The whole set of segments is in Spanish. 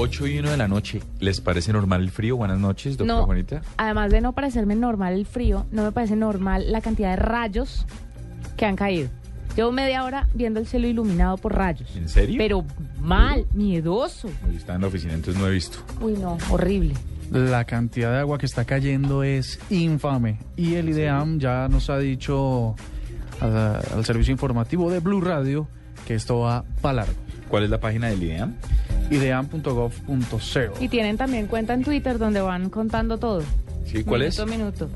8 y 1 de la noche. ¿Les parece normal el frío? Buenas noches, doctora No, Juanita. además de no parecerme normal el frío, no me parece normal la cantidad de rayos que han caído. Llevo media hora viendo el cielo iluminado por rayos. ¿En serio? Pero mal, miedoso. Hoy está en la oficina, entonces no he visto. Uy, no, horrible. La cantidad de agua que está cayendo es infame. Y el IDEAM ya nos ha dicho a- al servicio informativo de Blue Radio que esto va para largo. ¿Cuál es la página del IDEAM? ideam.gov.co. Y tienen también cuenta en Twitter donde van contando todo. Sí, ¿cuál es? minuto minuto.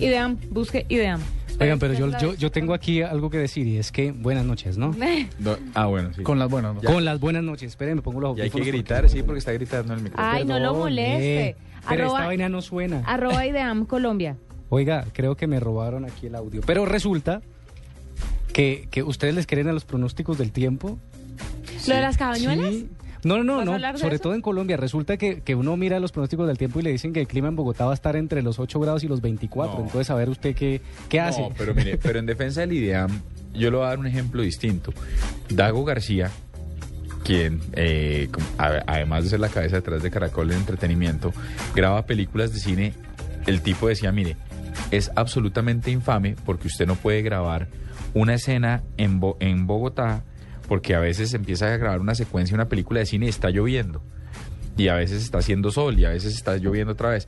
Ideam, busque Ideam. Oigan, pero yo, yo, yo tengo aquí algo que decir y es que buenas noches, ¿no? Ah, bueno, sí. Con las buenas. ¿no? Con las buenas noches. Esperen, me pongo los Y hay que audífonos gritar, porque- sí, porque está gritando en el micrófono. Ay, no lo moleste. eh, pero Arroba- esta vaina no suena. Arroba Ideam Colombia. Oiga, creo que me robaron aquí el audio. Pero resulta que, que ustedes les creen a los pronósticos del tiempo. Lo de las cabañuelas. Sí. No, no, ¿Vas a no, no. Sobre eso? todo en Colombia. Resulta que, que uno mira los pronósticos del tiempo y le dicen que el clima en Bogotá va a estar entre los 8 grados y los 24. No. Entonces, a ver usted qué, qué hace. No, pero mire, pero en defensa del IDEAM, yo le voy a dar un ejemplo distinto. Dago García, quien, eh, además de ser la cabeza detrás de Caracol de Entretenimiento, graba películas de cine. El tipo decía, mire, es absolutamente infame porque usted no puede grabar una escena en, Bo- en Bogotá porque a veces empieza a grabar una secuencia, una película de cine y está lloviendo. Y a veces está haciendo sol y a veces está lloviendo otra vez.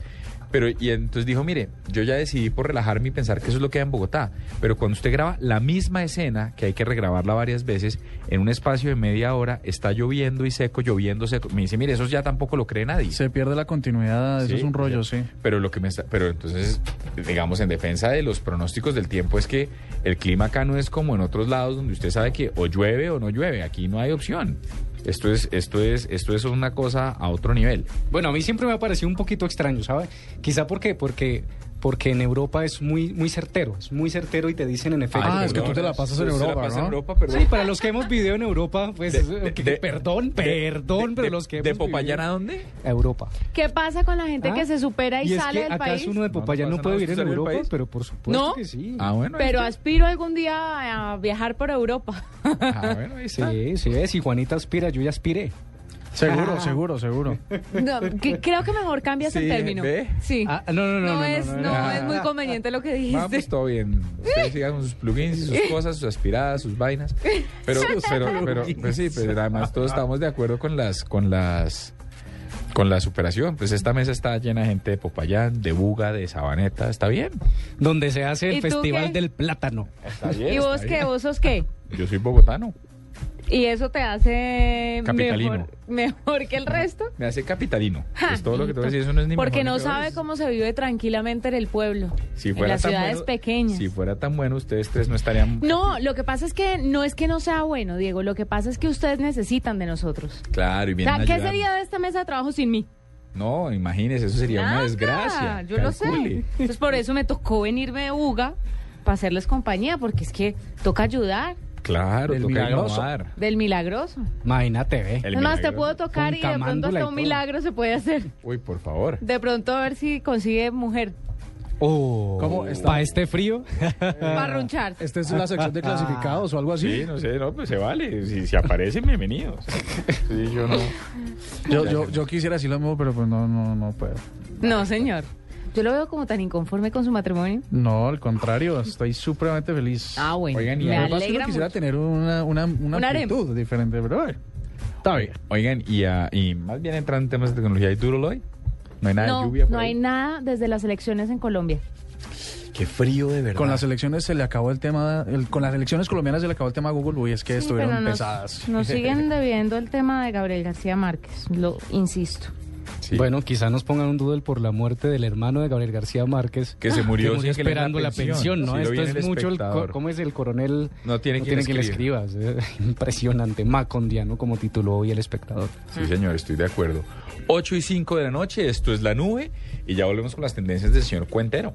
Pero, y entonces dijo, mire, yo ya decidí por relajarme y pensar que eso es lo que hay en Bogotá. Pero cuando usted graba la misma escena, que hay que regrabarla varias veces, en un espacio de media hora, está lloviendo y seco, lloviendo seco. Me dice, mire, eso ya tampoco lo cree nadie. Se pierde la continuidad, eso es un rollo, sí. Pero lo que me está, pero entonces, digamos, en defensa de los pronósticos del tiempo es que el clima acá no es como en otros lados donde usted sabe que o llueve o no llueve. Aquí no hay opción. Esto es, esto es, esto es una cosa a otro nivel. Bueno, a mí siempre me ha parecido un poquito extraño, ¿sabe? Quizá porque, porque, porque en Europa es muy, muy certero, es muy certero y te dicen en efecto. Ah, es que tú te la pasas en la Europa, pasa ¿no? en Europa, pero Sí, para los que hemos vivido en Europa, pues, De- es- de- que- de- perdón, de- perdón, de- pero de- los que ¿De hemos Popayán a dónde? Europa. ¿Qué pasa con la gente ¿Ah? que se supera y, Y es sale que del acaso país? uno de No, no Popayán no, pasa puede vivir en ¿usted salió del Europa, pero por supuesto ¿No? que sí. Ah, bueno. Pero aspiro algún día a viajar por Europa. Ah, bueno, ahí está. Sí, sí, ves, y Juanita aspira, yo ya aspiré. Seguro, Ah. seguro, seguro. No, que- creo que mejor cambias el término. ¿ve? Sí. Ah, no, no, no, no, no, es, no, no, no, no. es muy conveniente lo que dijiste. Vamos, pues todo bien. Ustedes sigan con sus plugins y sus cosas, sus aspiradas, sus vainas. Pero, pero, pero, pues sí, pero además todos estamos de acuerdo con las, con las, con la superación. Pues esta mesa está llena de gente de Popayán, de Buga, de Sabaneta. Está bien. Donde se hace ¿Y el Festival qué? del Plátano. Está bien. ¿Y vos está qué? bien. ¿Vos sos qué? Yo soy bogotano. ¿Y eso te hace Capitalino. mejor, mejor que el resto? Me hace capitalino. Ja, Es todo lo que te voy a decir. Eso no es ni Porque mejor no sabe es- cómo se vive tranquilamente en el pueblo, Si en fuera las tan ciudades bueno- pequeñas. Si fuera tan bueno, ustedes tres no estarían. No, lo que pasa es que no es que no sea bueno, Diego. Lo que pasa es que ustedes necesitan de nosotros. Claro, y O vienen sea, a ¿qué sería de esta mesa de trabajo sin mí? No, imagínese, eso sería Nada, una desgracia. Yo lo sé. Entonces por eso me tocó venirme de Uga para hacerles compañía, porque es que toca ayudar Claro, Del milagroso. del milagroso. Imagínate, ve. El es más, te puedo tocar y de pronto hasta un milagro se puede hacer. Uy, por favor. De pronto a ver si consigue mujer Oh, ¿Cómo está? ¿Para este frío? para ronchar. ¿Esta es la sección de clasificados o algo así? Sí, no sé, no, pues se vale. Si, si aparecen, bienvenidos. Sí, yo no. Yo, yo, yo quisiera decir lo mismo, pero pues no, no, no puedo. No, señor. Yo lo veo como tan inconforme con su matrimonio. No, al contrario, estoy supremamente feliz. Ah, bueno. Oigan, y me además que alegra quisiera mucho. tener una, una, una Un harem. amplitud diferente, pero bueno, está bien. Oigan, y, ah, y más bien entrando en temas de tecnología, ¿y Duroloy? No hay nada no, de lluvia por no ahí. hay nada desde las elecciones en Colombia. Qué frío de verdad. Con las elecciones se le acabó el tema, el- con las elecciones colombianas se le acabó el tema a Google, uy, es que Sí, estuvieron nos- pesadas. Nos siguen debiendo el tema de Gabriel García Márquez, lo insisto. Sí. Bueno, quizá nos pongan un doodle por la muerte del hermano de Gabriel García Márquez. Que se murió que esperando la la pensión. ¿no? Esto es mucho el... ¿Cómo es el coronel? No tiene quien que le escriba. escribas. Impresionante. Macondiano, como tituló hoy el espectador. Sí, señor, estoy de acuerdo. 8 y 5 de la noche, esto es La Nube, y ya volvemos con las tendencias del señor Cuentero.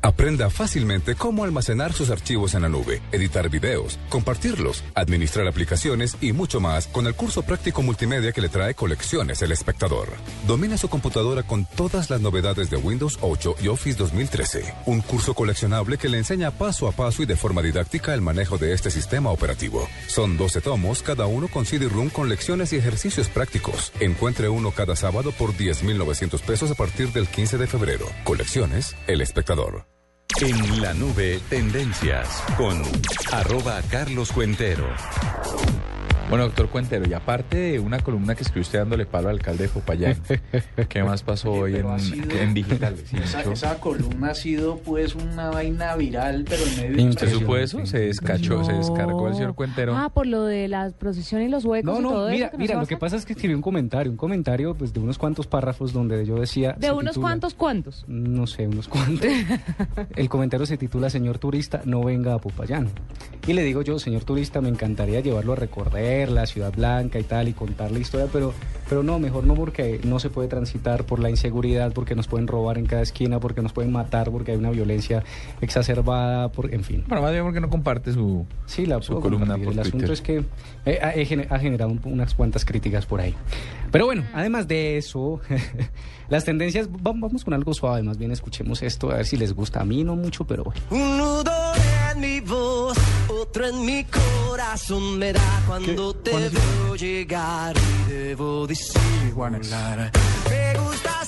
Aprenda fácilmente cómo almacenar sus archivos en la nube, editar videos, compartirlos, administrar aplicaciones y mucho más con el curso práctico multimedia que le trae Colecciones El Espectador. Domina su computadora con todas las novedades de Windows 8 y Office 2013. Un curso coleccionable que le enseña paso a paso y de forma didáctica el manejo de este sistema operativo. Son 12 tomos, cada uno con CD-ROOM con lecciones y ejercicios prácticos. Encuentre uno cada sábado por 10,900 pesos a partir del 15 de febrero. Colecciones El Espectador. En la nube, tendencias con arroba Carlos Cuentero. Bueno, doctor Cuentero, y aparte de una columna que escribió usted dándole palo al alcalde de Popayán, ¿qué más pasó hoy en, sido- en digital? Sí, Esa, columna ha sido pues una vaina viral, pero en medio de ¿Usted supo eso? Se descachó, se descargó el señor Cuentero. Ah, por lo de la procesión y los huecos No, y no, todo mira, eso. mira, lo que pasa. es que escribí un comentario, un comentario pues de unos cuantos párrafos donde yo decía... De unos titula- cuantos cuantos. No sé, unos cuantos. El comentario se titula Señor turista, no venga a Popayán. Y le digo yo, señor turista, me encantaría llevarlo a recorrer la ciudad blanca y tal y contar la historia, pero, pero no, mejor no porque no se puede transitar por la inseguridad, porque nos pueden robar en cada esquina, porque nos pueden matar, porque hay una violencia exacerbada, por, en fin. Bueno, más bien porque no comparte su, Sí, la su columna por El asunto es que eh, ha, generado un- unas cuantas críticas por ahí. Pero bueno, además de eso, las tendencias, va- vamos con algo suave, más bien escuchemos esto, a ver si les gusta. A mí no mucho, pero bueno. Un nudo en mi voz, otro en mi corazón me da cuando te veo llegar y debo decir Me gustas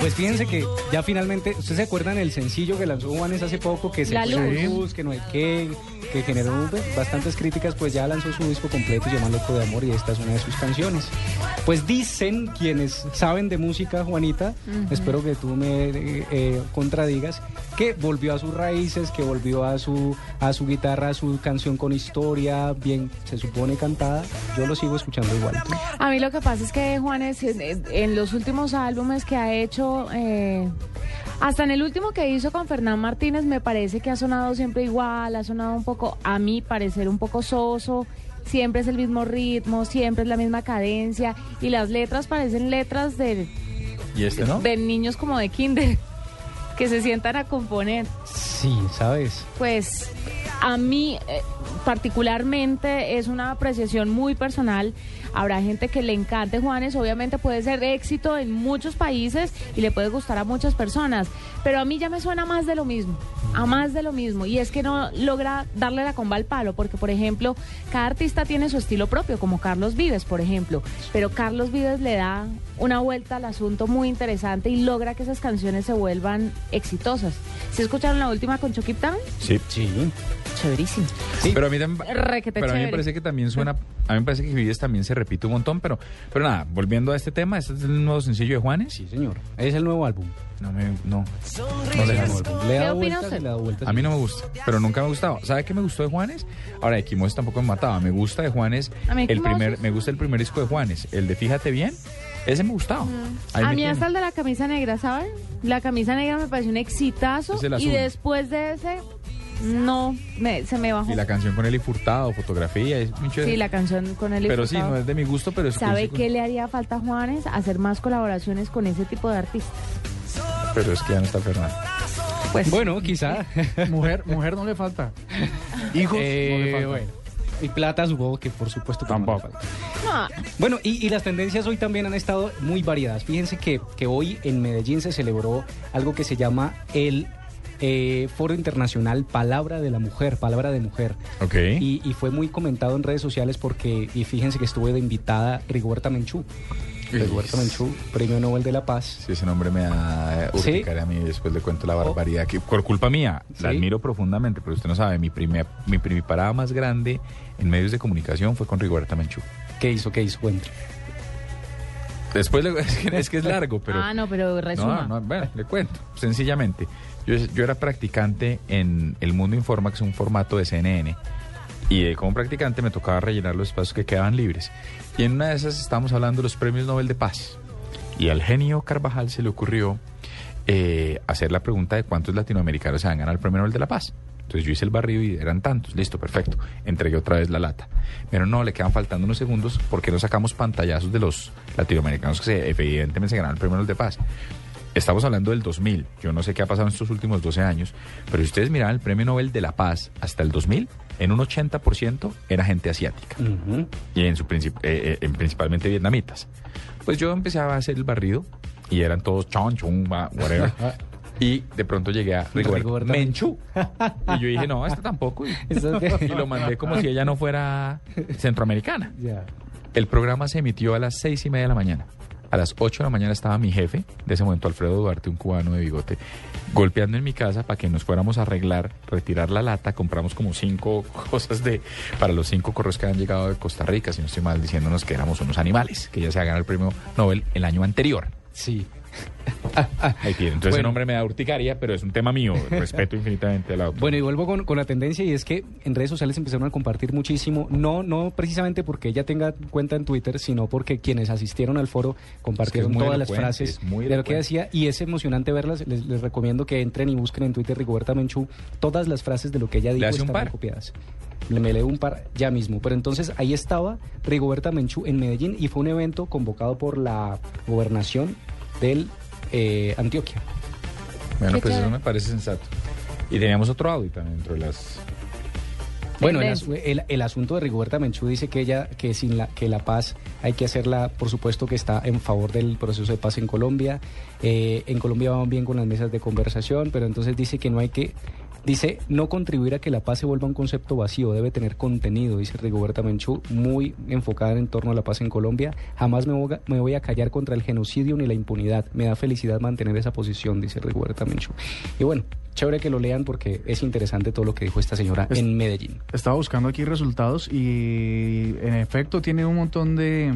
Pues fíjense que ya finalmente, ¿ustedes se acuerdan el sencillo que lanzó Juanes hace poco? Que se La fue Luz. luz, que no hay qué, que generó bastantes críticas, pues ya lanzó su disco completo, se llama Loco de Amor, y esta es una de sus canciones. Pues dicen quienes saben de música, Juanita, espero que tú me eh, eh, contradigas, que volvió a sus raíces, que volvió a su, a su guitarra, a su canción con historia, bien, se supone cantada. Yo lo sigo escuchando igual. A mí lo que pasa es que Juanes, en, en los últimos álbumes que ha hecho, eh, hasta en el último que hizo con Fernán Martínez, me parece que ha sonado siempre igual, ha sonado un poco, a mi parecer, un poco soso. Siempre es el mismo ritmo, siempre es la misma cadencia y las letras parecen letras de, ¿Y este no? de niños como de kinder que se sientan a componer. Sí, ¿sabes? Pues a mí eh, particularmente es una apreciación muy personal. Habrá gente que le encante Juanes, obviamente puede ser éxito en muchos países y le puede gustar a muchas personas, pero a mí ya me suena más de lo mismo, a más de lo mismo. Y es que no logra darle la comba al palo, porque por ejemplo, cada artista tiene su estilo propio, como Carlos Vives, por ejemplo, pero Carlos Vives le da una vuelta al asunto muy interesante y logra que esas canciones se vuelvan exitosas. ¿Se escucharon la última con Chucky Town? Sí. Sí. Chéverísimo. Pero a mí también, pero a mí me parece que también suena, a mí me parece que Vives también se repite un montón, pero, pero nada, volviendo a este tema, este es el nuevo sencillo de Juanes. Sí, señor. Es el nuevo álbum. No me, no, no Le da vueltas, le da ¿Qué opina vueltas y le da vueltas. A mí no me gusta, pero nunca me ha gustado. ¿Sabe qué me gustó de Juanes? Ahora, de Quimos tampoco me mataba. Me gusta de Juanes, A mí el primer, me gusta el primer disco de Juanes, el de Fíjate Bien. Ese me gustaba. Ahí A mí tiene. hasta el de la camisa negra, ¿saben? La camisa negra me pareció un exitazo y después de ese, no, me- se me bajó. Y la canción con Eli Furtado, fotografía, es muy chévere. Sí, la canción con el Pero sí, no es de mi gusto, pero es ¿Sabe qué le haría falta a Juanes? Hacer más colaboraciones con ese tipo de artistas. Pero es que ya no está Fernando. Pues, Bueno, quizá. Mujer, mujer no le falta. Hijos Eh, no le falta. bueno. Y plata supongo que por supuesto Tampoco. falta. no, Bueno, y, y las tendencias hoy también han estado muy variadas. Fíjense que, que hoy en Medellín se celebró algo que se llama el eh, Foro Internacional Palabra de la Mujer, Palabra de Mujer. Ok. Y, y fue muy comentado en redes sociales porque, y fíjense que estuvo de invitada Rigoberta Menchú. Rigoberta Menchú, Premio Nobel de la Paz. Si ese nombre me da ¿Sí? urticaria a mí después le cuento la barbaridad que por culpa mía, la ¿Sí? admiro profundamente, pero usted no sabe, mi primer, mi primer parada más grande en medios de comunicación fue con Rigoberta Menchú. ¿Qué hizo? ¿Qué hizo? Cuente. Después le- es que es, que es largo, pero... ah, no, pero resuma. No, no, bueno, le cuento, sencillamente. Yo, yo era practicante en El Mundo Informa, que es un formato de CNN, y como practicante me tocaba rellenar los espacios que quedaban libres. Y en una de esas estábamos hablando de los premios Nobel de Paz. Y al genio Carvajal se le ocurrió eh, hacer la pregunta de cuántos latinoamericanos se van a ganar el premio Nobel de la Paz. Entonces yo hice el barrido y eran tantos. Listo, perfecto. Entregué otra vez la lata. Pero no, le quedan faltando unos segundos porque no sacamos pantallazos de los latinoamericanos que se, evidentemente se ganaron el premio Nobel de Paz. Estamos hablando del 2000. Yo no sé qué ha pasado en estos últimos 12 años, pero si ustedes miran el premio Nobel de la Paz hasta el 2000, en un 80% era gente asiática Ujú. y en su princip- eh, eh, en principalmente vietnamitas. Pues yo empecé a hacer el barrido y eran todos chon, chun, wa- whatever. Y de pronto llegué a Rigoberta Menchú. Y yo dije, no, esta tampoco. Y, lo mandé como si ella no fuera centroamericana. El programa se emitió a las seis y media de la mañana. A las 8 de la mañana estaba mi jefe, de ese momento Alfredo Duarte, un cubano de bigote, golpeando en mi casa para que nos fuéramos a arreglar, retirar la lata. Compramos como cinco cosas de para los cinco correos que han llegado de Costa Rica, si no estoy mal, diciéndonos que éramos unos animales, que ya se ganado el premio Nobel el año anterior. Sí. Ahí tiene. Entonces Bueno. ese nombre me da urticaria, pero es un tema mío. Respeto infinitamente a la doctora. Bueno, y vuelvo con, con la tendencia y es que en redes sociales empezaron a compartir muchísimo, no no precisamente porque ella tenga cuenta en Twitter, sino porque quienes asistieron al foro compartieron todas las frases muy de lo que decía y es emocionante verlas. Les, les recomiendo que entren y busquen en Twitter Rigoberta Menchú todas las frases de lo que ella dijo están par? copiadas. Me leo un par ya mismo. Pero entonces ahí estaba Rigoberta Menchú en Medellín y fue un evento convocado por la gobernación del eh, Antioquia. Bueno, pues eso me parece sensato. Y teníamos otro audio también dentro de las... Bueno, el, Tendencia. asu- el- el asunto de Rigoberta Menchú dice que ella, que sin la, que la paz hay que hacerla, por supuesto que está en favor del proceso de paz en Colombia. Eh, en Colombia van bien con las mesas de conversación, pero entonces dice que no hay que, dice no contribuir a que la paz se vuelva un concepto vacío, debe tener contenido, dice Rigoberta Menchú, muy enfocada en torno a la paz en Colombia. Jamás me voy, a, callar contra el genocidio ni la impunidad. Me da felicidad mantener esa posición, dice Rigoberta Menchú. Y bueno, chévere que lo lean porque es interesante todo lo que dijo esta señora Es- en Medellín. Estaba buscando aquí resultados y en efecto tiene un montón de,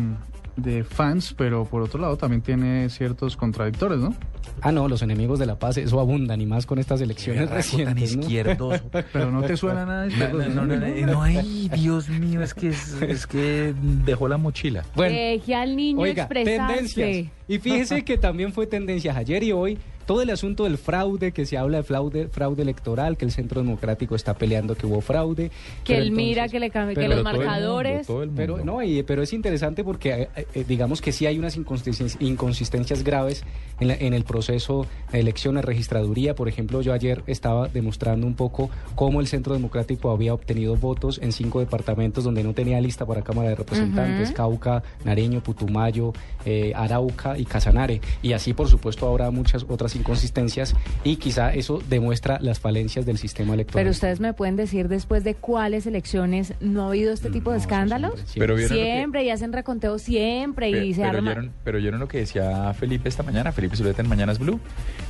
de fans, pero por otro lado también tiene ciertos contradictores, ¿no? Ah, no, los enemigos de la paz, eso abundan y más con estas elecciones recientes. ¿no? Pero no te suena nada de No, no, no, no, no, ay, Dios mío, es que, es, es que dejó la mochila. Bueno, Deje al niño oiga, expresarse. tendencias. Y fíjese que también fue tendencias ayer y hoy. Todo el asunto del fraude, que se habla de fraude, fraude electoral, que el Centro Democrático está peleando que hubo fraude. Que él mira que le cambie, que pero los todo el mundo, marcadores. todo el mundo. Pero no, y- pero es interesante porque eh, eh, digamos que sí hay unas inconsistencias, inconsistencias graves en, la- en el proceso de elecciones, registraduría. Por ejemplo, yo ayer estaba demostrando un poco cómo el Centro Democrático había obtenido votos en cinco departamentos donde no tenía lista para Cámara de Representantes. Cauca, Nariño, Putumayo, eh, Arauca y Casanare. Y así, por supuesto, habrá muchas otras inconsistencias y quizá eso demuestra las falencias del sistema electoral. Pero ustedes me pueden decir después de cuáles elecciones no ha habido este tipo de No, escándalos. siempre, siempre. Pero vieron que- y hacen reconteo siempre y se pero, arma. oyeron, pero oyeron lo que decía Felipe esta mañana, Felipe Zuleta en Mañanas Blue,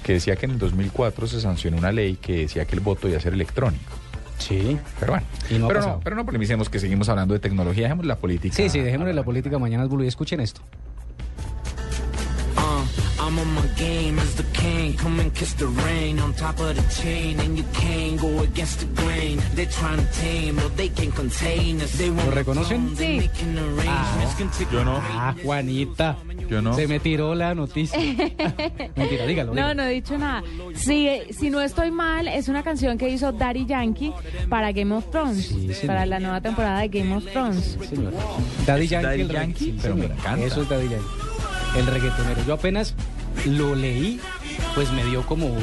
que decía que en el 2004 se sancionó una ley que decía que el voto iba a ser electrónico. Sí. Pero bueno, Y no pero, no, pero no polemicemos que seguimos hablando de tecnología, dejemos la política. Sí, sí, dejémosle la política mañana Blue y escuchen esto. I'm on my game as the king. Come and kiss the rain on top of the chain, and you can't go against the grain. They're trying to tame, but they can't contain us. They ¿Lo reconocen? Sí. take Yo no. Ah, Juanita. Yo no. Se me tiró la noticia. Mentira, dígalo. No, dígalo. no he dicho nada. Si, si no estoy mal, es una canción que hizo Daddy Yankee para Game of Thrones, Sí, para la nueva temporada de Game of Thrones. Señor. Daddy Yankee. Daddy Yankee, sí, pero me encanta. Eso es Daddy Yankee. El reggaetonero. Yo apenas lo leí, pues me dio como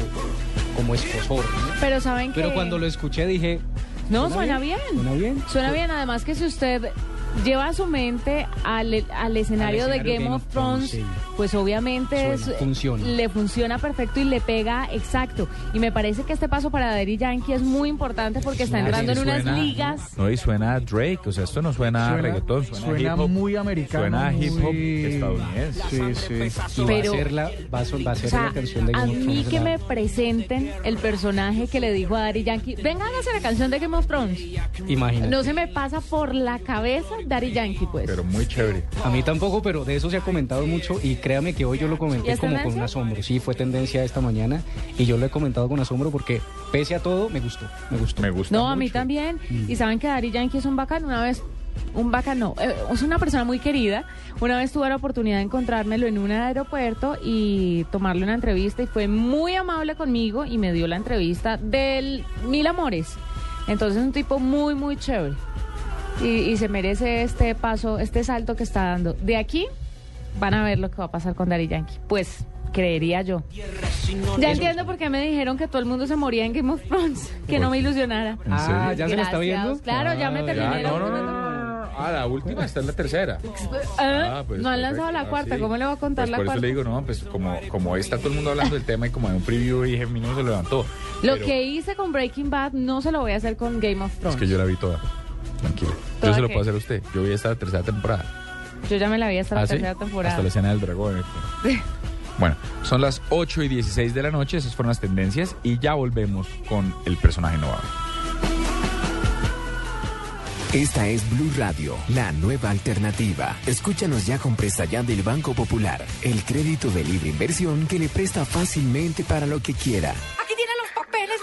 como esposor. ¿no? Pero saben que... Pero cuando lo escuché dije... No, suena bien. Suena bien. Suena bien, además que si usted lleva su mente al, al escenario de Game, of Thrones, sí. pues obviamente Suena, es- funciona. le funciona perfecto y le pega exacto. Y me parece que este paso para Daddy Yankee es muy importante porque está entrando en unas ligas. No, y suena a Drake, o sea, esto no suena, a Suena- reggaetón, suena, suena a hip hop. muy americano, Suena a hip hop muy- estadounidense. Sí, sí. Y Pero- va a ser la, va a, va a ser O sea, la canción de a Game of mí Thrones, que la- me presenten el personaje que le dijo a Daddy Yankee, venga, hágase la canción de Game of Thrones. Imagínate. No se me pasa por la cabeza Daddy Yankee, pues. Pero muy chévere. A mí tampoco, pero de eso se ha comentado mucho y créame que hoy yo lo ¿Y comenté es como con un asombro. Sí, fue tendencia esta mañana y yo lo he comentado con asombro porque pese a todo me gustó, me gustó. Me gusta No, a mí también. Y saben que Daddy Yankee es un bacán. Una vez, un bacán no, eh, es una persona muy querida. Una vez tuve la oportunidad de encontrármelo en un aeropuerto y tomarle una entrevista y fue muy amable conmigo y me dio la entrevista del Mil Amores. Entonces es un tipo muy, muy chévere. Y, y se merece este paso, este salto que está dando. De aquí van a ver lo que va a pasar con Daddy Yankee. Pues creería yo. Ya entiendo por qué me dijeron que todo el mundo se moría en Game of Thrones. Que no me ilusionara. ¿En Ah? ¿ya se lo está Gracias. viendo? Claro, ya me terminé la no, no, última no, no, no, no. Ah, la última, esta es la tercera. Ah, Ah, pues, no han perfecto. lanzado la Ah, cuarta, sí. ¿cómo le voy a contar Pues la por cuarta? eso le digo, no, pues como, como está todo el mundo hablando del tema y como de un preview dije, mi no se levantó. Lo Pero que hice con Breaking Bad no se lo voy a hacer con Game of Es Thrones. que yo la vi toda. Tranquilo. ¿Toda Yo se lo qué? puedo hacer a usted. Yo vi esta tercera temporada. Yo ya me la vi hasta la ¿Ah, sí? tercera temporada. Hasta la escena del dragón. este. Bueno, son las 8 y 16 de la noche, esas fueron las tendencias y ya volvemos con el personaje innovador. Esta es Blue Radio, la nueva alternativa. Escúchanos ya con Presta Ya del Banco Popular, el crédito de libre inversión que le presta fácilmente para lo que quiera.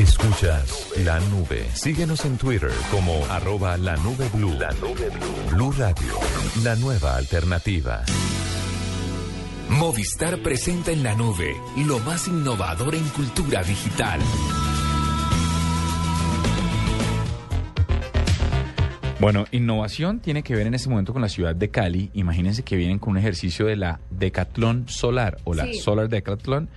Escuchas la nube. Síguenos en Twitter como arroba la nube blue. La nube blue. Blue Radio, la nueva alternativa. Movistar presenta en la nube lo más innovador en cultura digital. Bueno, innovación tiene que ver en este momento con la ciudad de Cali. Imagínense que vienen con un ejercicio de la Decathlon Solar o la Sí. Solar Decathlon.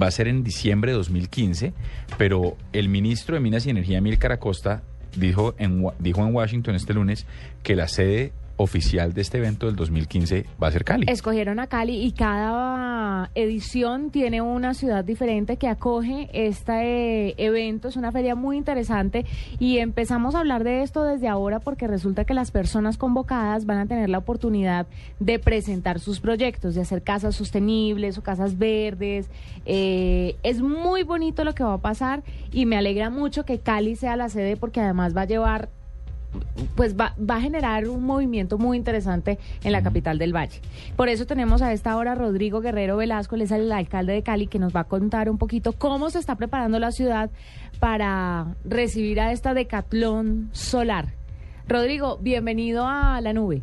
Va a ser en diciembre de 2015, pero el ministro de Minas y Energía, Emilcar Acosta, dijo en, dijo en Washington este lunes que la sede oficial de este evento del 2015 va a ser Cali. Escogieron a Cali y cada edición tiene una ciudad diferente que acoge este eh, evento. Es una feria muy interesante y empezamos a hablar de esto desde ahora porque resulta que las personas convocadas van a tener la oportunidad de presentar sus proyectos, de hacer casas sostenibles o casas verdes. Eh, es muy bonito lo que va a pasar y me alegra mucho que Cali sea la sede porque además va a llevar pues va, va a generar un movimiento muy interesante en la capital del Valle. Por eso tenemos a esta hora a Rodrigo Guerrero Velasco, él es el alcalde de Cali, que nos va a contar un poquito cómo se está preparando la ciudad para recibir a esta decatlón solar. Rodrigo, bienvenido a la nube.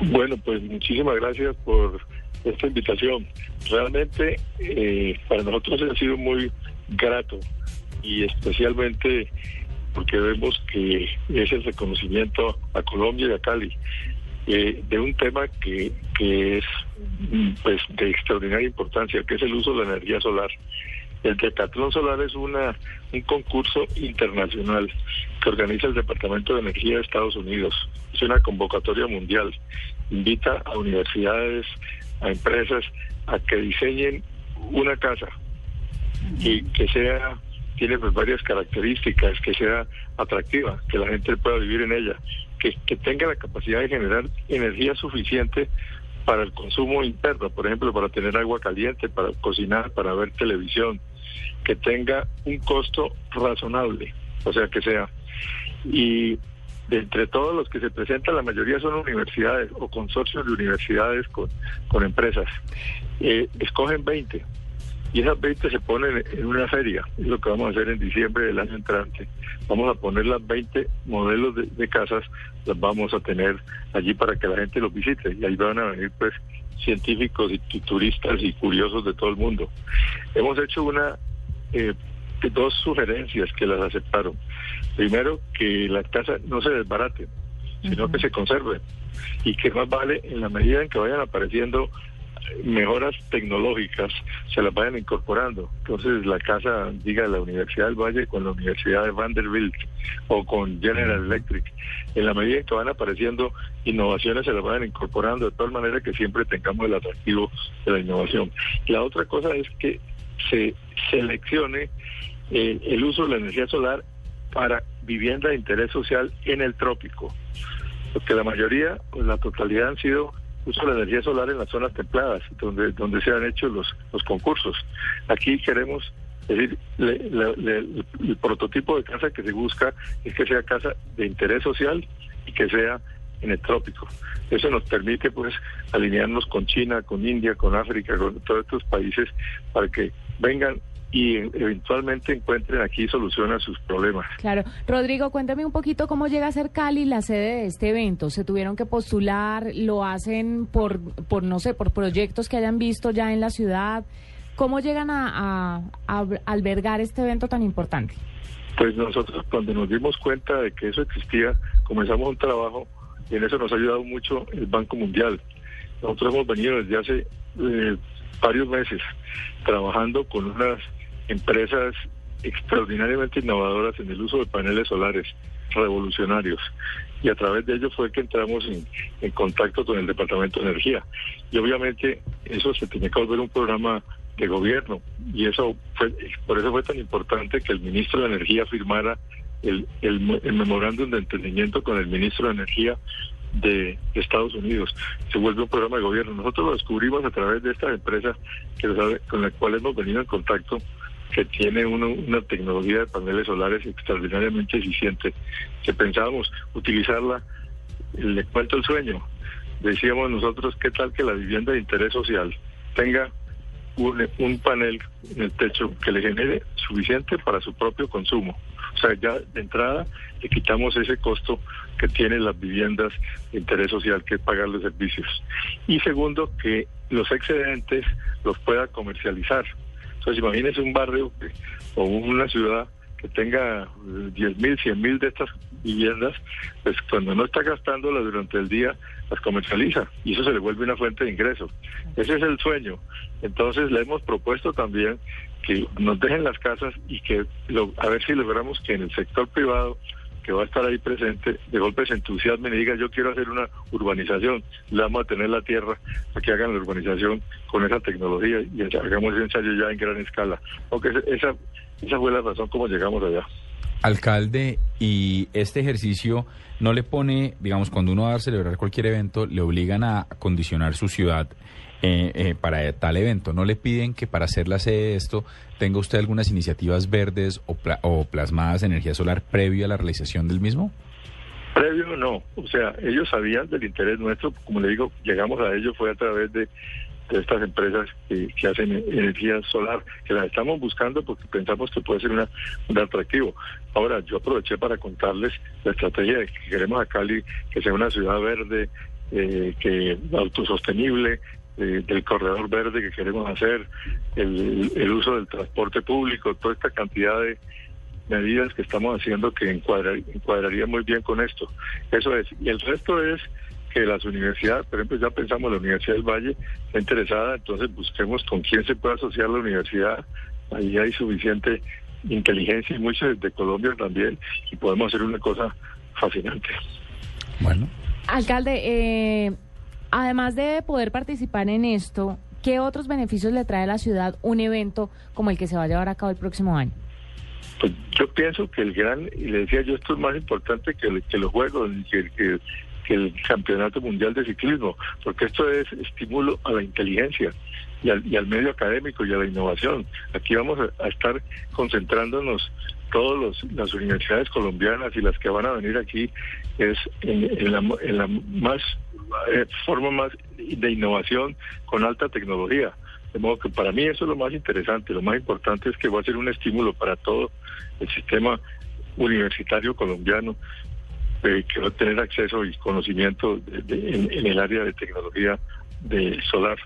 Bueno, pues muchísimas gracias por esta invitación. Realmente eh, para nosotros ha sido muy grato y especialmente porque vemos que es el reconocimiento a Colombia y a Cali eh, de un tema que, que es pues de extraordinaria importancia, que es el uso de la energía solar. El Decatlón Solar es una un concurso internacional que organiza el Departamento de Energía de Estados Unidos. Es una convocatoria mundial. Invita a universidades, a empresas a que diseñen una casa y que sea tiene pues varias características, que sea atractiva, que la gente pueda vivir en ella, que, que tenga la capacidad de generar energía suficiente para el consumo interno, por ejemplo, para tener agua caliente, para cocinar, para ver televisión, que tenga un costo razonable, o sea, que sea. Y de entre todos los que se presentan, la mayoría son universidades o consorcios de universidades con, con empresas. Eh, escogen 20 y esas 20 se ponen en una feria, es lo que vamos a hacer en diciembre del año entrante. Vamos a poner las 20 modelos de, de casas, las vamos a tener allí para que la gente los visite y ahí van a venir pues científicos y tu- turistas y curiosos de todo el mundo. Hemos hecho una eh, dos sugerencias que las aceptaron. Primero, que las casas no se desbaraten, sino que se conserven y que más vale en la medida en que vayan apareciendo mejoras tecnológicas se las vayan incorporando. Entonces la casa, diga la Universidad del Valle con la Universidad de Vanderbilt o con General Electric, en la medida en que van apareciendo innovaciones se las vayan incorporando de tal manera que siempre tengamos el atractivo de la innovación. La otra cosa es que se seleccione eh, el uso de la energía solar para vivienda de interés social en el trópico, porque la mayoría, o la totalidad han sido uso de la energía solar en las zonas templadas, donde donde se han hecho los, los concursos. Aquí queremos, es decir, le- el prototipo de casa que se busca es que sea casa de interés social y que sea en el trópico. Eso nos permite pues alinearnos con China, con India, con África, con todos estos países para que vengan y eventualmente encuentren aquí solución a sus problemas. Claro. Rodrigo, cuéntame un poquito cómo llega a ser Cali la sede de este evento. ¿Se tuvieron que postular? ¿Lo hacen por, por no sé, por proyectos que hayan visto ya en la ciudad? ¿Cómo llegan a, a- a albergar este evento tan importante? Pues nosotros cuando nos dimos cuenta de que eso existía, comenzamos un trabajo y en eso nos ha ayudado mucho el Banco Mundial. Nosotros hemos venido desde hace eh, varios meses trabajando con unas empresas extraordinariamente innovadoras en el uso de paneles solares revolucionarios y a través de ello fue que entramos en, contacto con el Departamento de Energía y obviamente eso se tenía que volver un programa de gobierno y eso fue por eso fue tan importante que el ministro de Energía firmara el, el, el memorándum de entendimiento con el ministro de Energía de Estados Unidos. Se vuelve un programa de gobierno. Nosotros lo descubrimos a través de esta empresa que con la cual hemos venido en contacto, que tiene uno- una tecnología de paneles solares extraordinariamente eficiente, que pensábamos utilizarla. Le cuento el sueño. Decíamos nosotros, ¿qué tal que la vivienda de interés social tenga un, un panel en el techo que le genere suficiente para su propio consumo. O sea, ya de entrada le quitamos ese costo que tienen las viviendas de interés social, que es pagar los servicios. Y segundo, que los excedentes los pueda comercializar. Entonces, imagínese un barrio o una ciudad que tenga eh, 10 mil, 100 mil de estas viviendas, pues cuando no está gastándolas durante el día, las comercializa y eso se le vuelve una fuente de ingresos. Ese es el sueño. Entonces le hemos propuesto también que nos dejen las casas y que lo- a ver si logramos que en el sector privado que va a estar ahí presente, de golpe se entusiasmen y diga yo quiero hacer una urbanización, le vamos a tener la tierra para que hagan la urbanización con esa tecnología y hagamos ese ensayo ya en gran escala. Aunque esa, esa fue la razón como llegamos allá. Alcalde, y este ejercicio no le pone, digamos, cuando uno va a celebrar cualquier evento, le obligan a acondicionar su ciudad eh, eh, para tal evento. ¿No le piden que para hacer la sede de esto tenga usted algunas iniciativas verdes o, pla- o plasmadas de energía solar previo a la realización del mismo? Previo no, o sea, ellos sabían del interés nuestro, como le digo, llegamos a ello fue a través de, estas empresas que, hacen energía solar, que las estamos buscando porque pensamos que puede ser una, un atractivo. Ahora, yo aproveché para contarles la estrategia de que queremos a Cali que sea una ciudad verde, eh, que autosostenible, eh, del corredor verde que queremos hacer, el, el uso del transporte público, toda esta cantidad de medidas que estamos haciendo que encuadra- encuadraría muy bien con esto. Eso es. Y el resto es que las universidades, por ejemplo, ya pensamos la Universidad del Valle está interesada, entonces busquemos con quién se puede asociar la universidad. Ahí hay suficiente inteligencia y muchos de Colombia también y podemos hacer una cosa fascinante. Bueno. Alcalde, eh, además de poder participar en esto, ¿qué otros beneficios le trae a la ciudad un evento como el que se va a llevar a cabo el próximo año? Pues yo pienso que el gran, y le decía yo, esto es más importante que, el- que los Juegos, que, que- el Campeonato Mundial de Ciclismo, porque esto es estímulo a la inteligencia y al, medio académico y a la innovación. Aquí vamos a, estar concentrándonos todas las universidades colombianas y las que van a venir aquí es en, en la, en la más forma más de innovación con alta tecnología. De modo que para mí eso es lo más interesante, lo más importante es que va a ser un estímulo para todo el sistema universitario colombiano eh, que va a tener acceso y conocimiento de- en el área de tecnología de solar.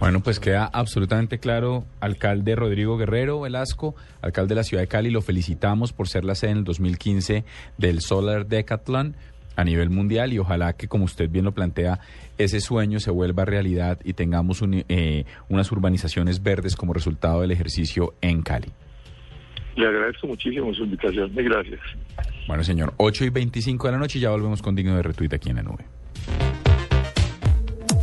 Bueno, pues queda absolutamente claro, alcalde Rodrigo Guerrero Velasco, alcalde de la ciudad de Cali, lo felicitamos por ser la sede en el 2015 del Solar Decathlon a nivel mundial y ojalá que, como usted bien lo plantea, ese sueño se vuelva realidad y tengamos un, eh, unas urbanizaciones verdes como resultado del ejercicio en Cali. Le agradezco muchísimo su invitación. Gracias. Bueno, señor, 8 y 25 de la noche y ya volvemos con Digno de Retweet aquí en la nube.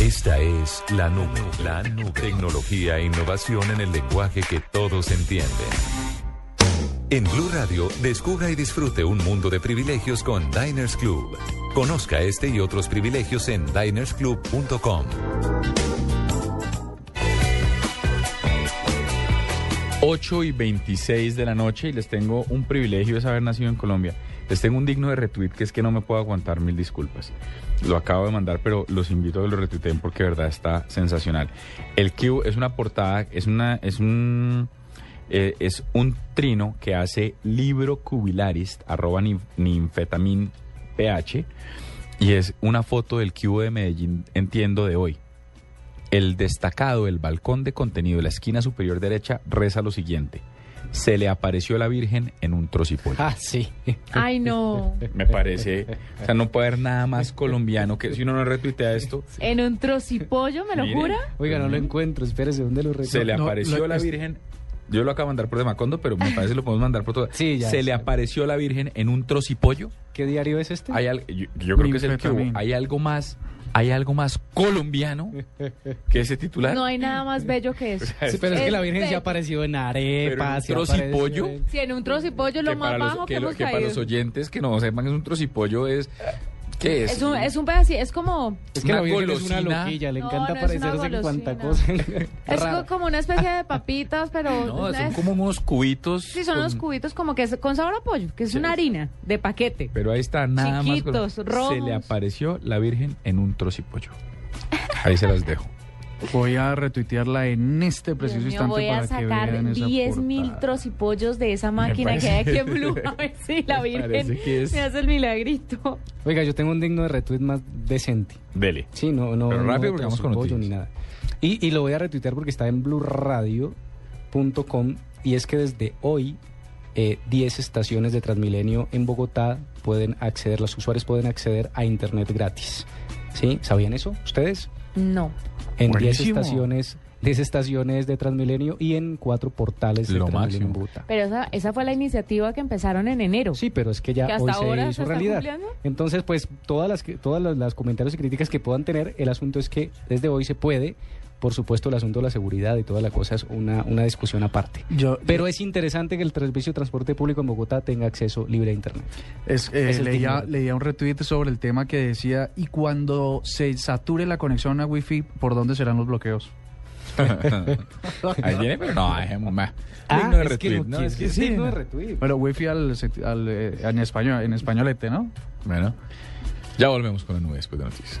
Esta es la nube, la nube. Tecnología e innovación en el lenguaje que todos entienden. En Blue Radio, descubra y disfrute un mundo de privilegios con Diners Club. Conozca este y otros privilegios en dinersclub.com. 8 y 26 de la noche y les tengo un privilegio de haber nacido en Colombia. Les tengo un digno de retweet que es que no me puedo aguantar mil disculpas. Lo acabo de mandar, pero los invito a que lo retuiteen porque de verdad está sensacional. El Q es una portada, es una, es un, eh, es un trino que hace libro cubilarist, arroba nin- ninfetamin ph, y es una foto del Q de Medellín, entiendo, de hoy. El destacado del balcón de contenido de la esquina superior derecha reza lo siguiente. Se le apareció la Virgen en un trocipollo. Ah, sí. Ay, no. Me parece, o sea, no puede haber nada más colombiano que si uno no retuitea esto, ¿En un trocipollo, me lo Mire. jura? Oiga, no lo encuentro, espérese, ¿dónde lo recuerdo? se le apareció la Virgen. Yo lo acabo de mandar por Demacondo, pero me parece que lo podemos mandar por todo. Sí, ya, se sí. le apareció la Virgen en un trocipollo. ¿Qué diario es este? Hay al- yo, yo creo que es el que hubo. Hay algo más, hay algo más colombiano que ese titular. No hay nada más bello que eso. Sí, pero es que la Virgen se ha aparecido en Pero en arepas. un trocipollo. en- Si en un trocipollo lo más bajo que, que, hemos que para los oyentes que no sepan que es un trocipollo es ¿qué es? Es un, es un pedacito, es como... Es que la Una Virgen es una golosina. loquilla, le No, encanta no es una parecerse en cuanta golosina. cosa. Es rara. como una especie de papitas, pero... No, son es- como unos cubitos. Sí, son con- unos cubitos como que es con sabor a pollo, que es una harina de paquete. Pero ahí está, nada Chiquitos, más. rojos. Se le apareció la Virgen en un trocipollo. Ahí se las dejo. Voy a retuitearla en este preciso mío, instante voy a para que sacar esa 10 mil trocipollos de esa máquina que hay aquí en Blue. A ver si la Virgen que es- me hace el milagrito. Oiga, yo tengo un digno de retweet más decente. Dele. Sí, no, no. Pero no rápido de porque vamos con noticias. ni nada. Y, y lo voy a retuitear porque está en blurradio.com y es que desde hoy eh, 10 estaciones de Transmilenio en Bogotá pueden acceder, los usuarios pueden acceder a internet gratis. ¿Sí? ¿Sabían eso ustedes? No. En 10 Buenísimo. estaciones, 10 estaciones de Transmilenio y en cuatro portales de Lo Transmilenio máximo. en Bogotá. Pero esa, esa fue la iniciativa que empezaron en enero. Sí, pero es que ya ¿Que hoy hasta se ahora hizo se realidad. Entonces, pues todas las que- todas las, las comentarios y críticas que puedan tener, el asunto es que desde hoy se puede. Por supuesto, el asunto de la seguridad y toda la cosa es una, una discusión aparte. Yo, Pero es interesante que el servicio de transporte público en Bogotá tenga acceso libre a Internet. Es, eh, Es leía, leía un retweet sobre el tema que decía, y cuando se sature la conexión a Wi-Fi, ¿por dónde serán los bloqueos? Ahí viene, pero no, dejemos más. Ah, Digno de es que retweet, ¿no? Es que sí, digno de ¿no? retweet. Bueno, Wi-Fi al, eh, en español, en españolete, ¿no? Bueno, ya volvemos con la nube después de noticias.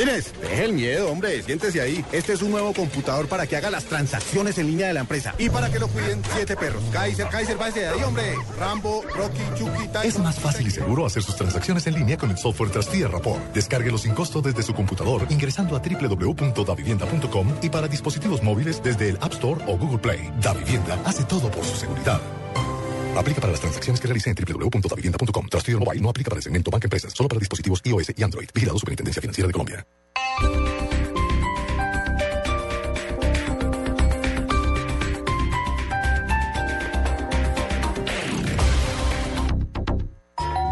Martínez, deje el miedo, hombre, siéntese ahí. Este es un nuevo computador para que haga las transacciones en línea de la empresa. Y para que lo cuiden siete perros. Kaiser, Kaiser, váyase de ahí, hombre. Rambo, Rocky, Chucky, Tyson. Es más fácil y seguro hacer sus transacciones en línea con el software Trastilla Rapport. Descárguelo sin costo desde su computador ingresando a www.davivienda.com y para dispositivos móviles desde el App Store o Google Play. Da Vivienda hace todo por su seguridad. Aplica para las transacciones que realice en www.davivienda.com. Trustee Mobile no aplica para el segmento Banca Empresas, solo para dispositivos iOS y Android. Vigilado Superintendencia Financiera de Colombia.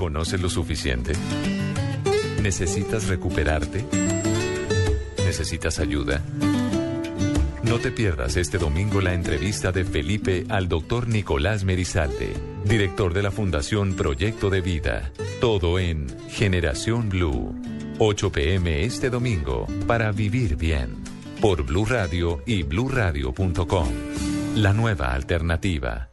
¿Te conoces lo suficiente? ¿Necesitas recuperarte? ¿Necesitas ayuda? No te pierdas este domingo la entrevista de Felipe al doctor Nicolás Merizalde, director de la Fundación Proyecto de Vida. Todo en Generación Blue. 8 pm este domingo para vivir bien. Por Blue Radio y bluradio.com. La nueva alternativa.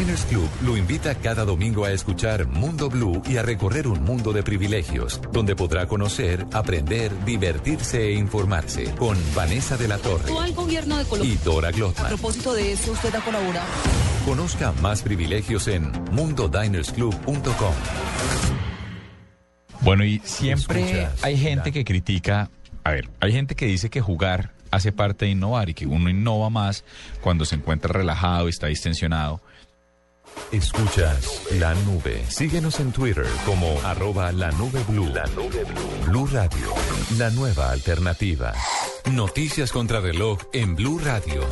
Diners Club lo invita cada domingo a escuchar Mundo Blue y a recorrer un mundo de privilegios, donde podrá conocer, aprender, divertirse e informarse con Vanessa de la Torre al gobierno de Colombia. y Dora A Glotman. propósito de eso, usted ha colaborado. Conozca más privilegios en mundodinersclub.com. Bueno, y siempre Escuchas, hay gente que critica, a ver, hay gente que dice que jugar hace parte de innovar y que uno innova más cuando se encuentra relajado y está distensionado. Escuchas la nube. Síguenos en Twitter como arroba la nube blue. La nube blue. Blue Radio, la nueva alternativa. Noticias contra reloj en Blue Radio.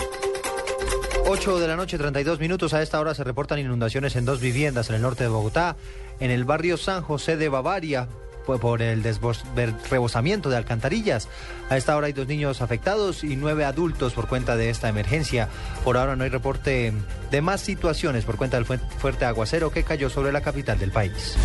8 de la noche, 32 minutos. A esta hora se reportan inundaciones en dos viviendas en el norte de Bogotá, en el barrio San José de Bavaria, por- el rebosamiento de alcantarillas. A esta hora hay dos niños afectados y nueve adultos por cuenta de esta emergencia. Por ahora no hay reporte de más situaciones por cuenta del fue- fuerte aguacero que cayó sobre la capital del país.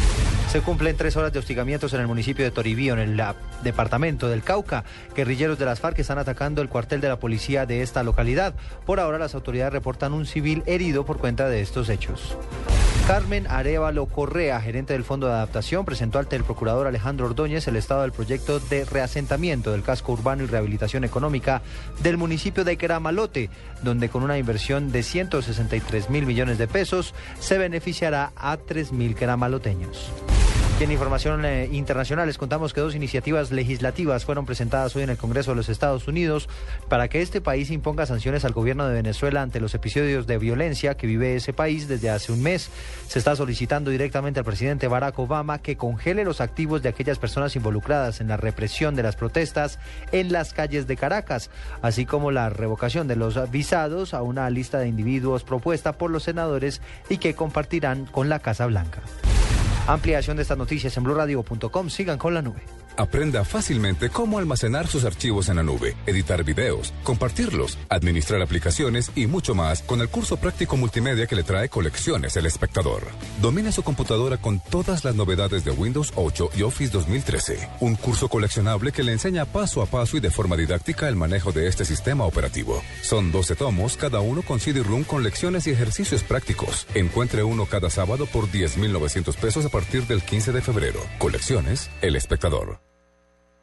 Se cumplen tres horas de hostigamientos en el municipio de Toribío, en el departamento del Cauca. Guerrilleros de las FARC están atacando el cuartel de la policía de esta localidad. Por ahora las autoridades reportan un civil herido por cuenta de estos hechos. Carmen Arevalo Correa, gerente del Fondo de Adaptación, presentó ante el procurador Alejandro Ordóñez el estado del proyecto de reasentamiento del casco urbano y rehabilitación económica del municipio de Queramalote, donde con una inversión de 163 mil millones de pesos se beneficiará a 3 mil queramaloteños. En información eh, internacional les contamos que dos iniciativas legislativas fueron presentadas hoy en el Congreso de los Estados Unidos para que este país imponga sanciones al gobierno de Venezuela ante los episodios de violencia que vive ese país desde hace un mes. Se está solicitando directamente al presidente Barack Obama que congele los activos de aquellas personas involucradas en la represión de las protestas en las calles de Caracas, así como la revocación de los visados a una lista de individuos propuesta por los senadores y que compartirán con la Casa Blanca. Ampliación de estas noticias en blurradio.com. Sigan con la nube. Aprenda fácilmente cómo almacenar sus archivos en la nube, editar videos, compartirlos, administrar aplicaciones y mucho más con el curso práctico multimedia que le trae Colecciones El Espectador. Domina su computadora con todas las novedades de Windows 8 y Office 2013. Un curso coleccionable que le enseña paso a paso y de forma didáctica el manejo de este sistema operativo. Son 12 tomos, cada uno con CD-ROOM con lecciones y ejercicios prácticos. Encuentre uno cada sábado por 10,900 pesos a partir del 15 de febrero. Colecciones El Espectador.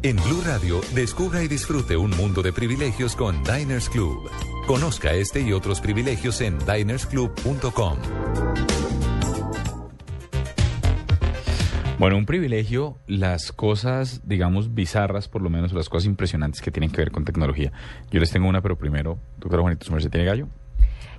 En Blue Radio, descubra y disfrute un mundo de privilegios con Diners Club. Conozca este y otros privilegios en dinersclub.com. Bueno, un privilegio, las cosas, digamos, bizarras, por lo menos, las cosas impresionantes que tienen que ver con tecnología. Yo les tengo una, pero primero, doctora Juanito, ¿su merced tiene gallo?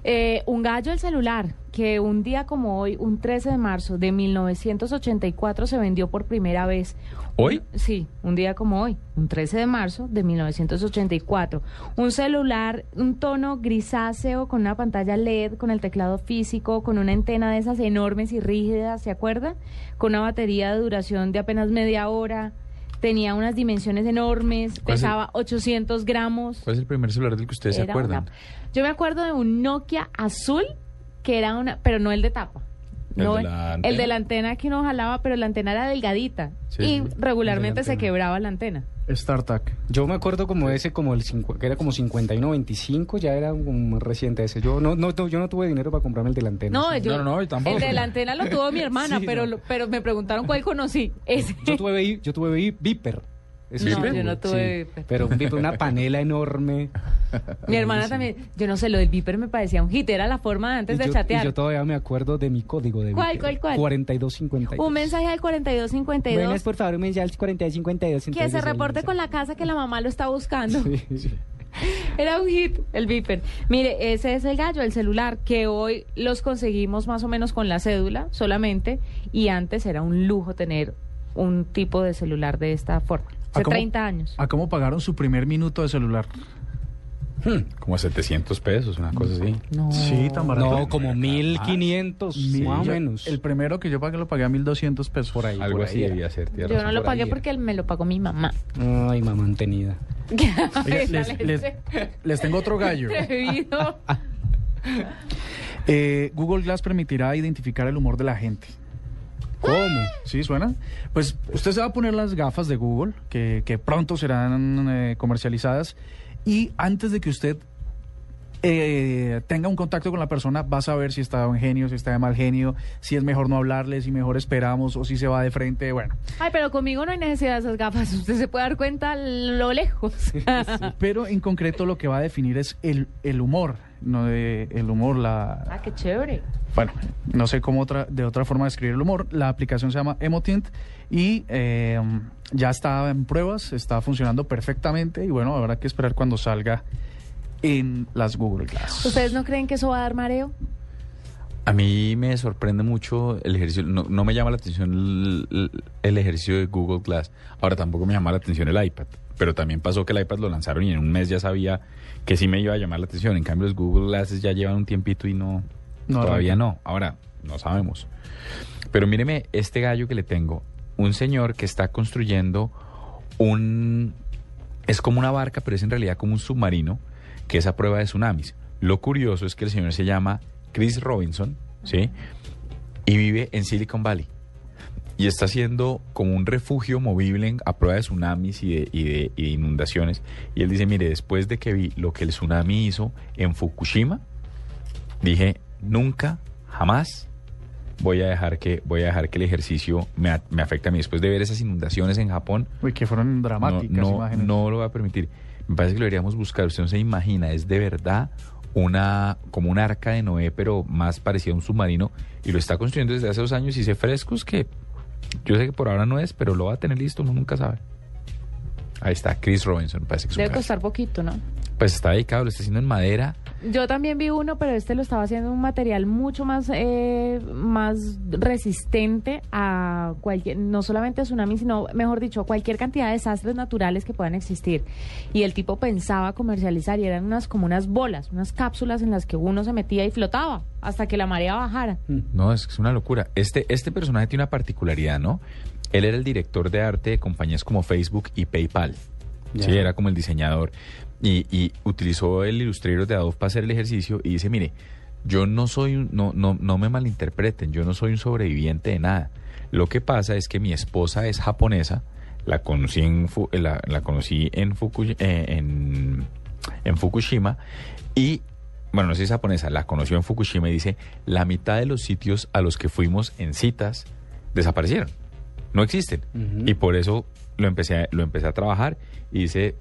Eh, un gallo el celular, que un día como hoy, un 13 de marzo de 1984, se vendió por primera vez. ¿Hoy? Sí, un día como hoy, un 13 de marzo de 1984. Un celular, un tono grisáceo con una pantalla LED, con el teclado físico, con una antena de esas enormes y rígidas, ¿se acuerda? Con una batería de duración de apenas media hora. Tenía unas dimensiones enormes, ¿Cuál es el- pesaba 800 gramos. ¿Cuál es el primer celular del que ustedes se acuerdan? una- Yo me acuerdo de un Nokia azul que era una, pero no el de tapa. ¿El No, de la el de antena? la antena que uno jalaba, pero la antena era delgadita Sí, y regularmente se quebraba la antena. StarTAC. Yo me acuerdo como ese, como el cincu- que era como 51, 25, ya era más reciente ese. Yo no, no, no- yo no tuve dinero para comprarme el de la antena. No, Sí. yo, el de la antena lo tuvo mi hermana, Sí, pero, no. lo- pero me preguntaron cuál conocí. Ese. Yo tuve, yo tuve vi- Viper. No, yo no tuve, sí. Viper. Pero un Viper, una panela enorme. Mi hermana también, yo no sé, lo del Viper me parecía un hit, era la forma de antes y de yo, chatear. y yo todavía me acuerdo de mi código de ¿Cuál, Viper. cuál, cuál? 4252. Un mensaje al 4252 Buenas, por favor, un mensaje al 4252. que se reporte con la casa que la mamá lo está buscando. Sí, sí. Era un hit, el Viper. Mire, ese es el gallo, el celular, que hoy los conseguimos más o menos con la cédula solamente, y antes era un lujo tener un tipo de celular de esta forma. Hace ¿A cómo- 30 años. ¿A cómo pagaron su primer minuto de celular? Como 700 pesos, una cosa así. Sí, tan barato. No, como 1500, Mil- más o menos. El primero que yo pagué lo pagué a 1200 pesos. Por ahí. Algo por así ahí. debía ser. Yo no lo por pagué porque me lo pagó mi mamá. Ay, mamá mantenida. Les, les- tengo otro gallo. Eh, Google Glass permitirá identificar el humor de la gente. ¿Cómo? ¿Sí suena? Pues usted se va a poner las gafas de Google, que, que pronto serán eh, comercializadas, y antes de que usted eh, tenga un contacto con la persona, va a saber si está de buen genio, si está de mal genio, si es mejor no hablarle, si mejor esperamos o si se va de frente. Bueno, Ay, pero conmigo no hay necesidad de esas gafas. Usted se puede dar cuenta lo lejos. pero en concreto lo que va a definir es el, el humor, no de- el humor, la, ah, qué chévere. bueno, no sé cómo otra, de otra forma describir el humor. La aplicación se llama Emotint y eh, ya está en pruebas, está funcionando perfectamente y bueno, habrá que esperar cuando salga en las Google Glass. ¿Ustedes no creen que eso va a dar mareo? A mí me sorprende mucho el ejercicio, no, no me llama la atención el, ejercicio de Google Glass. Ahora tampoco me llama la atención el iPad, pero también pasó que el iPad lo lanzaron y en un mes ya sabía que sí me iba a llamar la atención. En cambio los Google Glasses ya llevan un tiempito y no, No todavía no. Ahora, no sabemos. Pero míreme este gallo que le tengo, un señor que está construyendo un... Es como una barca, pero es en realidad como un submarino, que es a prueba de tsunamis. Lo curioso es que el señor se llama Chris Robinson, ¿sí? Y vive en Silicon Valley. Y está haciendo como un refugio movible en- a prueba de tsunamis y de, y de- y de inundaciones. Y él dice, mire, después de que vi lo que el tsunami hizo en Fukushima, dije, nunca, jamás voy a dejar que, voy a dejar que el ejercicio me, afecte a mí. Después de ver esas inundaciones en Japón, Uy, que fueron dramáticas no, no, imágenes. no lo va a permitir. Me parece que lo deberíamos buscar. Usted no se imagina, es de verdad una como un arca de Noé, pero más parecida a un submarino. Y lo está construyendo desde hace dos años y sé frescos que yo sé que por ahora no es, pero lo va a tener listo, uno nunca sabe. Ahí está, Chris Robinson, parece que es Debe costar poquito, ¿no? Pues está dedicado, lo está haciendo en madera. Yo también vi uno, pero este lo estaba haciendo un material mucho más, eh, más resistente a cualquier, no solamente a tsunami, sino, mejor dicho, a cualquier cantidad de desastres naturales que puedan existir. Y el tipo pensaba comercializar y eran unas como unas bolas, unas cápsulas en las que uno se metía y flotaba hasta que la marea bajara. No, es que es una locura. Este, este personaje tiene una particularidad, ¿no? Él era el director de arte de compañías como Facebook y PayPal. Sí, era como el diseñador. Y, y utilizó el Illustrator de Adobe para hacer el ejercicio y dice, mire, yo no soy, un- no, no, no me malinterpreten, yo no soy un sobreviviente de nada. Lo que pasa es que mi esposa es japonesa, la conocí en, Fu- la, la conocí en, Fuku- eh, en, en Fukushima y, bueno, no sé si es japonesa, la conoció en Fukushima y dice, la mitad de los sitios a los que fuimos en citas desaparecieron, no existen. Y por eso lo empecé, a, lo empecé a trabajar y dice,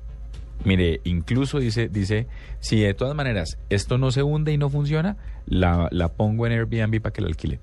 mire, incluso dice, dice, si de todas maneras esto no se hunde y no funciona, la, la pongo en Airbnb para que la alquilen.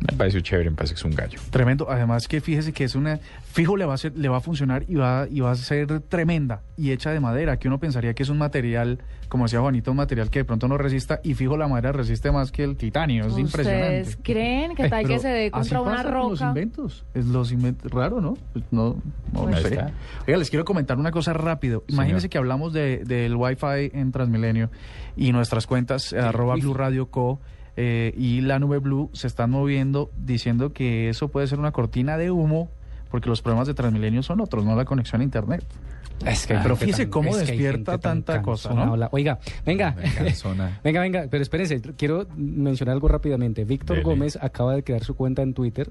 Me pareció chévere, me parece que es un gallo. Tremendo. Además que fíjese que es una fijo le va a ser, le va a funcionar y va y va a ser tremenda y hecha de madera, que uno pensaría que es un material, como decía Juanito, un material que de pronto no resista y fijo la madera resiste más que el titanio, es impresionante. ¿Ustedes creen que tal que se dé así contra una pasa con Los roca? inventos, es los inventos, raro, ¿no? Pues no, no Pues sé. está. Oiga, les quiero comentar una cosa rápido. Imagínense Señor. que hablamos de, del Wi-Fi en Transmilenio y nuestras cuentas eh, arroba Blue Radio Co. eh, y la nube Blue se están moviendo diciendo que eso puede ser una cortina de humo porque los problemas de Transmilenio son otros, no la conexión a Internet. Es que Pero fíjese tan- cómo despierta tan tanta cosa, ¿no? Oiga, venga, venga, venga, pero espérense, quiero mencionar algo rápidamente. Víctor. Gómez acaba de crear su cuenta en Twitter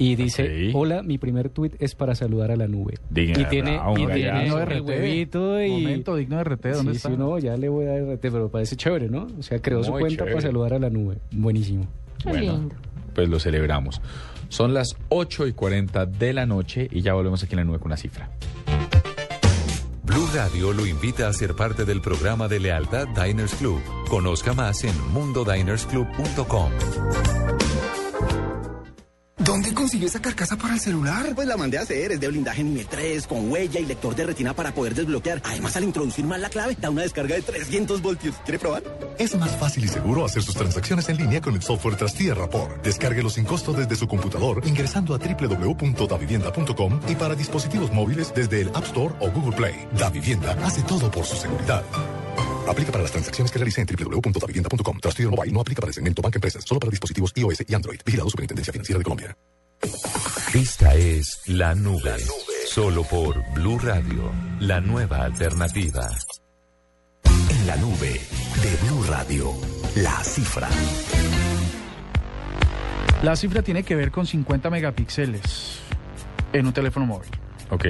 y dice, hola, mi primer tweet es para saludar a la nube. Diga, y tiene, bravo, y tiene Digno de el RT. huevito y... Momento digno de RT, ¿dónde sí, está? sí, no, ya le voy a dar RT, pero parece chévere, ¿no? O sea, creó su cuenta chévere. para saludar a la nube. Buenísimo. Bueno, pues lo celebramos. Son las 8 y 40 de la noche y ya volvemos aquí en la nube con la cifra. Blue Radio lo invita a ser parte del programa de lealtad Diners Club. Conozca más en mundodinersclub.com. ¿Dónde consiguió esa carcasa para el celular? Pues la mandé a hacer, es de blindaje nivel 3, con huella y lector de retina para poder desbloquear. Además, al introducir mal la clave, da una descarga de 300 voltios. ¿Quiere probar? Es más fácil y seguro hacer sus transacciones en línea con el software Trastilla Rapport. Descárguelo sin costo desde su computador ingresando a www.davivienda.com y para dispositivos móviles desde el App Store o Google Play. Da Vivienda hace todo por su seguridad. Aplica para las transacciones que realice en www.davivienda.com. Trastilla Mobile no aplica para el segmento Banca Empresas, solo para dispositivos iOS y Android. Vigilado Superintendencia Financiera de Colombia. Esta es La Nube. Solo por Blue Radio, la nueva alternativa. En la nube de Blue Radio, la cifra. La cifra tiene que ver con 50 megapíxeles en un teléfono móvil. Ok.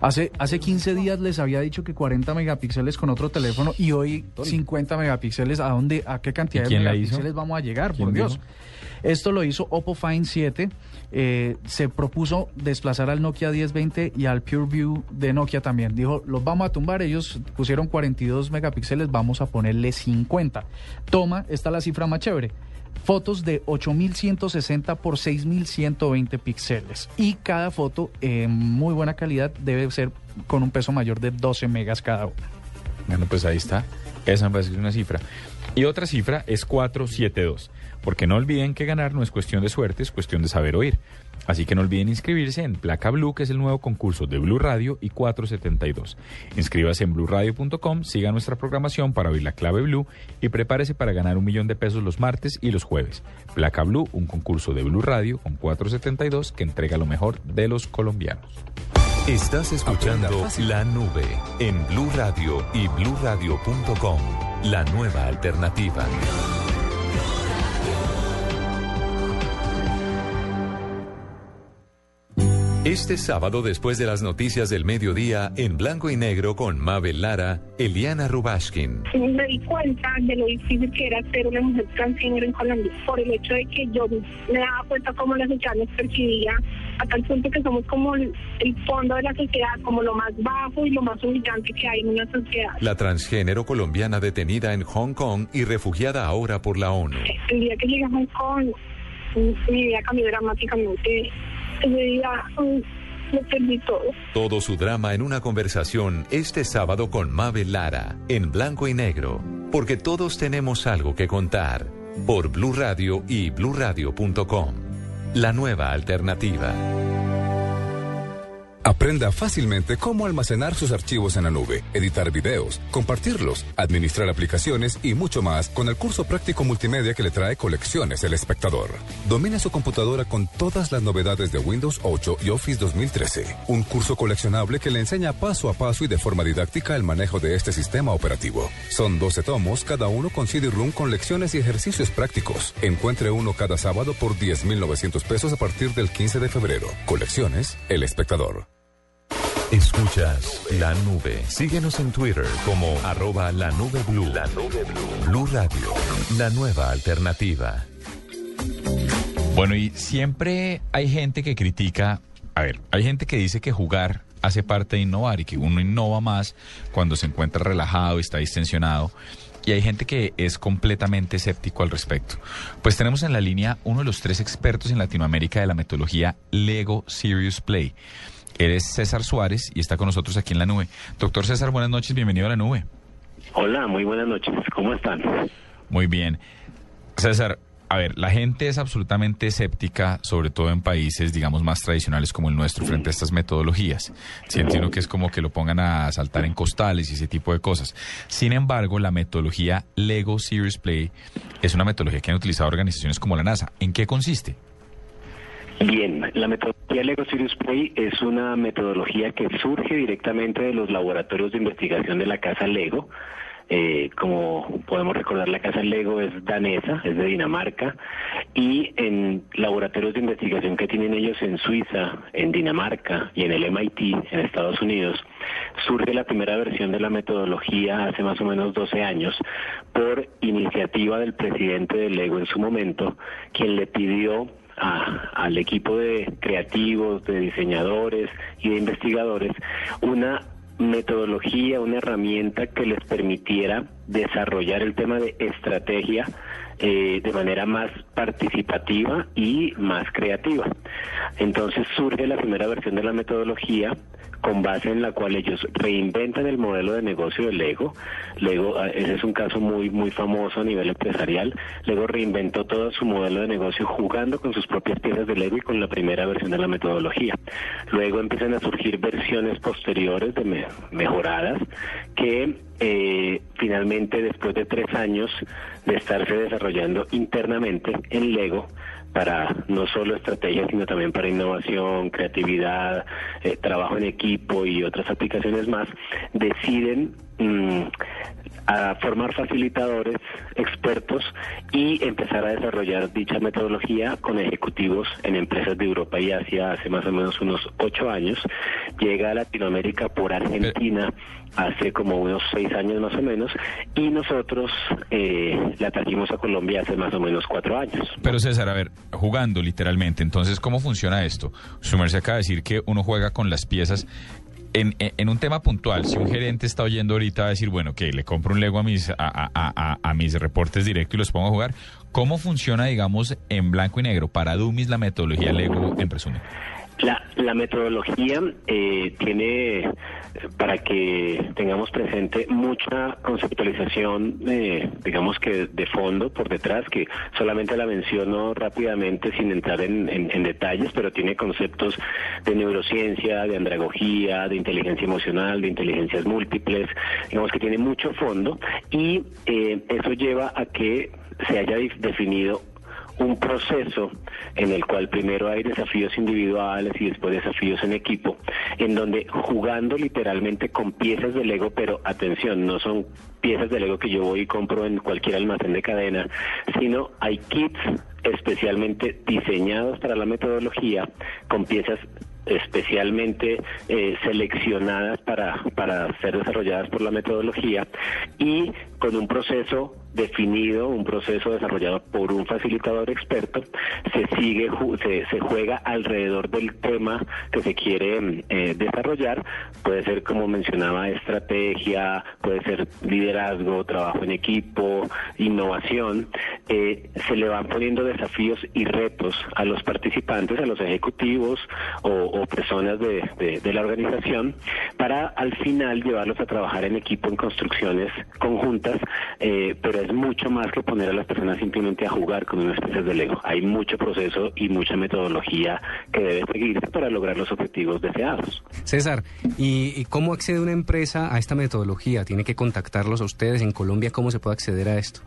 Hace, hace 15 días les había dicho que 40 megapíxeles con otro teléfono y hoy 50 megapíxeles. ¿A dónde, a qué cantidad ¿Y de megapíxeles vamos a llegar? ¿Quién Por Dios. dijo? Esto lo hizo Oppo Find 7. eh, se propuso desplazar al Nokia 1020 y al PureView de Nokia también. Dijo, los vamos a tumbar. Ellos pusieron 42 megapíxeles, vamos a ponerle 50. Toma, esta es la cifra más chévere. Fotos de 8160 por 6120 píxeles. Y cada foto en muy buena calidad debe ser con un peso mayor de 12 megas cada una. Bueno, pues ahí está. Esa me parece una cifra. Y otra cifra es 472. Porque no olviden que ganar no es cuestión de suerte, es cuestión de saber oír. Así que no olviden inscribirse en Placa Blue, que es el nuevo concurso de Blue Radio y 472. Inscríbase en bluradio.com, siga nuestra programación para oír la clave Blue y prepárese para ganar un millón de pesos los martes y los jueves. Placa Blue, un concurso de Blue Radio con 472 que entrega lo mejor de los colombianos. Estás escuchando La Nube en Blue Radio y bluradio.com, la nueva alternativa. Este sábado, después de las noticias del mediodía, en blanco y negro con Mabel Lara, Eliana Rubashkin. me di cuenta de lo difícil que era ser una mujer transgénero en Colombia por el hecho de que yo me daba cuenta cómo la sociedad nos percibía a tal punto que somos como el, el fondo de la sociedad, como lo más bajo y lo más humillante que hay en una sociedad. La transgénero colombiana detenida en Hong Kong y refugiada ahora por la ONU. El día que llegué a Hong Kong, mi vida cambió dramáticamente. Perdí todo. Todo su drama en una conversación este sábado con Mabel Lara, en blanco y negro, porque todos tenemos algo que contar, por Blue Radio y bluradio.com. La nueva alternativa. Aprenda fácilmente cómo almacenar sus archivos en la nube, editar videos, compartirlos, administrar aplicaciones y mucho más con el curso práctico multimedia que le trae Colecciones El Espectador. Domina su computadora con todas las novedades de Windows 8 y Office 2013. Un curso coleccionable que le enseña paso a paso y de forma didáctica el manejo de este sistema operativo. Son 12 tomos, cada uno con CD-ROOM con lecciones y ejercicios prácticos. Encuentre uno cada sábado por 10,900 pesos a partir del 15 de febrero. Colecciones El Espectador. Escuchas La Nube. Síguenos en Twitter como arroba la nube blue. La nube blue. Blue Radio, la nueva alternativa. Bueno, y siempre hay gente que critica, a ver, hay gente que dice que jugar hace parte de innovar y que uno innova más cuando se encuentra relajado y está distensionado. Y hay gente que es completamente escéptico al respecto. Pues tenemos en la línea uno de los tres expertos en Latinoamérica de la metodología Lego Serious Play. Él es César Suárez y está con nosotros aquí en la nube. Doctor César, buenas noches, bienvenido a la nube. Hola, muy buenas noches. ¿Cómo están? Muy bien. César, a ver, la gente es absolutamente escéptica, sobre todo en países, digamos, más tradicionales como el nuestro, frente a estas metodologías. Siente uno que es como que lo pongan a saltar en costales y ese tipo de cosas. Sin embargo, la metodología Lego Serious Play es una metodología que han utilizado organizaciones como la NASA. ¿En qué consiste? Bien, la metodología Lego Serious Play es una metodología que surge directamente de los laboratorios de investigación de la casa Lego. Eh, como podemos recordar, la casa Lego es danesa, es de Dinamarca, y en laboratorios de investigación que tienen ellos en Suiza, en Dinamarca y en el MIT, en Estados Unidos, surge la primera versión de la metodología hace más o menos 12 años por iniciativa del presidente de Lego en su momento, quien le pidió a- al equipo de creativos, de diseñadores y de investigadores una metodología, una herramienta que les permitiera desarrollar el tema de estrategia eh, de manera más participativa y más creativa. Entonces surge la primera versión de la metodología con base en la cual ellos reinventan el modelo de negocio de Lego. Lego, ah, ese es un caso muy muy famoso a nivel empresarial. Lego reinventó todo su modelo de negocio jugando con sus propias piezas de Lego y con la primera versión de la metodología. Luego empiezan a surgir versiones posteriores de me- mejoradas que eh, finalmente después de tres años de estarse desarrollando internamente en Lego para no solo estrategia, sino también para innovación, creatividad, eh, trabajo en equipo y otras aplicaciones más, deciden mm, a formar facilitadores expertos y empezar a desarrollar dicha metodología con ejecutivos en empresas de Europa y Asia hace más o menos unos ocho años. Llega a Latinoamérica por Argentina hace como unos seis años más o menos y nosotros eh, la trajimos a Colombia hace más o menos cuatro años. Pero César, a ver, jugando literalmente, entonces, ¿cómo funciona esto? Su merced acaba de decir que uno juega con las piezas. En, en- un tema puntual, si un gerente está oyendo ahorita a decir, bueno, que le compro un Lego a mis, a, mis reportes directos y los pongo a jugar, ¿cómo funciona, digamos, en blanco y negro para Dummies la metodología Lego en resumen? La, la metodología eh, tiene, eh, para que tengamos presente, mucha conceptualización, eh, digamos que de fondo por detrás, que solamente la menciono rápidamente sin entrar en, detalles, pero tiene conceptos de neurociencia, de andragogía, de inteligencia emocional, de inteligencias múltiples, digamos que tiene mucho fondo y eh, eso lleva a que se haya definido un proceso en el cual primero hay desafíos individuales y después desafíos en equipo, en donde jugando literalmente con piezas de Lego, pero atención, no son piezas de Lego que yo voy y compro en cualquier almacén de cadena, sino hay kits especialmente diseñados para la metodología con piezas especialmente eh, seleccionadas para, para ser desarrolladas por la metodología y con un proceso definido, un proceso desarrollado por un facilitador experto, se sigue, se, se juega alrededor del tema que se quiere mm, eh, desarrollar. Puede ser, como mencionaba, estrategia, puede ser liderazgo, trabajo en equipo, innovación. Eh, se le van poniendo desafíos y retos a los participantes, a los ejecutivos o, personas de la organización, para al final llevarlos a trabajar en equipo en construcciones conjuntas, eh, pero es mucho más que poner a las personas simplemente a jugar con unas piezas de Lego. Hay mucho proceso y mucha metodología que debe seguirse para lograr los objetivos deseados. César, ¿y, y cómo accede una empresa a esta metodología? ¿Tiene que contactarlos a ustedes en Colombia? ¿Cómo se puede acceder a esto?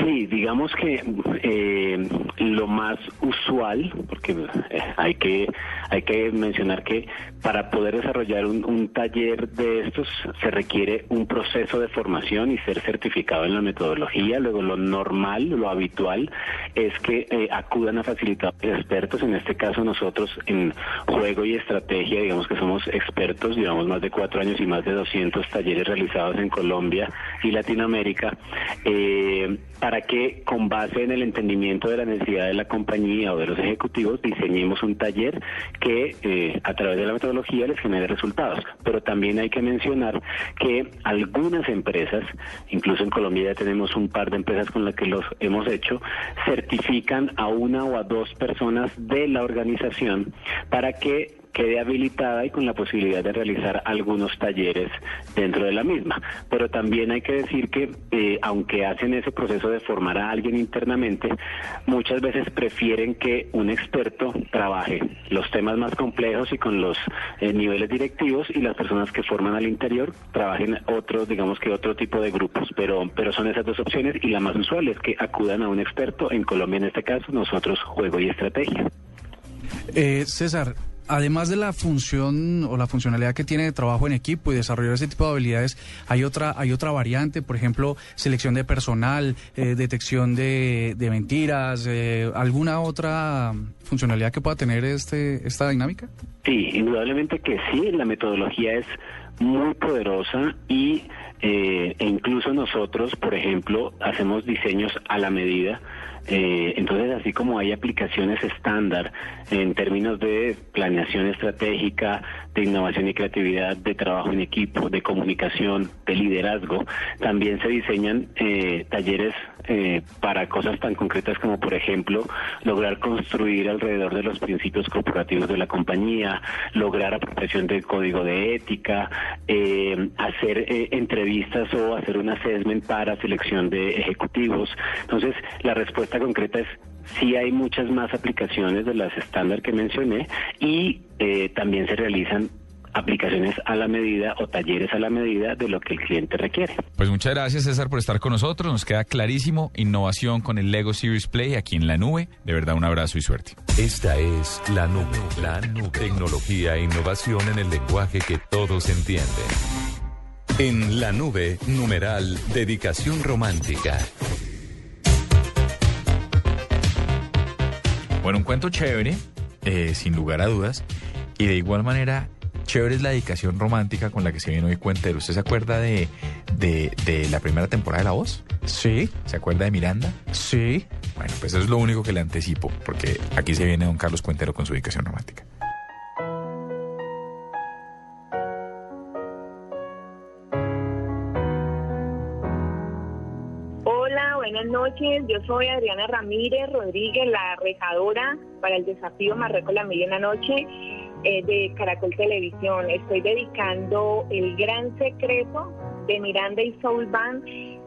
Sí, digamos que eh, lo más usual, porque eh, hay que hay que mencionar que para poder desarrollar un, taller de estos se requiere un proceso de formación y ser certificado en la metodología. Luego lo normal, lo habitual es que eh, acudan a facilitadores expertos. En este caso nosotros en juego y estrategia, digamos que somos expertos, llevamos más de cuatro años y más de 200 talleres realizados en Colombia y Latinoamérica. eh, para que con base en el entendimiento de la necesidad de la compañía o de los ejecutivos diseñemos un taller que eh, a través de la metodología les genere resultados. Pero también hay que mencionar que algunas empresas, incluso en Colombia ya tenemos un par de empresas con las que los hemos hecho, certifican a una o a dos personas de la organización para que quede habilitada y con la posibilidad de realizar algunos talleres dentro de la misma. Pero también hay que decir que eh, aunque hacen ese proceso de formar a alguien internamente, muchas veces prefieren que un experto trabaje los temas más complejos y con los eh, niveles directivos y las personas que forman al interior trabajen otros, digamos que otro tipo de grupos. Pero, pero son esas dos opciones y la más usual es que acudan a un experto. En Colombia, en este caso, nosotros juego y estrategia. Eh, César, además de la función o la funcionalidad que tiene de trabajo en equipo y desarrollar ese tipo de habilidades, hay otra, hay otra variante, por ejemplo, selección de personal, eh, detección de, de mentiras, eh, alguna otra funcionalidad que pueda tener este, esta dinámica. Sí, indudablemente que sí, la metodología es muy poderosa y eh, e incluso nosotros, por ejemplo, hacemos diseños a la medida. Eh, entonces, así como hay aplicaciones estándar en términos de planeación estratégica, de innovación y creatividad, de trabajo en equipo, de comunicación, de liderazgo, también se diseñan eh, talleres eh, para cosas tan concretas como, por ejemplo, lograr construir alrededor de los principios corporativos de la compañía, lograr apropiación del código de ética, eh, hacer eh, entrevistas o hacer un assessment para selección de ejecutivos. Entonces, la respuesta concreta es sí hay muchas más aplicaciones de las estándar que mencioné y eh, también se realizan aplicaciones a la medida o talleres a la medida de lo que el cliente requiere. Pues muchas gracias César por estar con nosotros, nos queda clarísimo, innovación con el Lego Series Play aquí en la nube, de verdad un abrazo y suerte. Esta es la nube, la nube. Tecnología e innovación en el lenguaje que todos entienden. En la nube, numeral, dedicación romántica. Bueno, un cuento chévere, eh, sin lugar a dudas, y de igual manera, chévere es la dedicación romántica con la que se viene hoy Cuentero. ¿Usted se acuerda de, de, de la primera temporada de La Voz? Sí. ¿Se acuerda de Miranda? Sí. Bueno, pues eso es lo único que le anticipo, porque aquí se viene don Carlos Cuentero con su dedicación romántica. Hola, buenas noches. Yo soy Adriana Ramírez Rodríguez, la rejadora para el desafío Marruecos la Media en la Noche eh, de Caracol Televisión. Estoy dedicando El Gran Secreto de Miranda y Soul Band.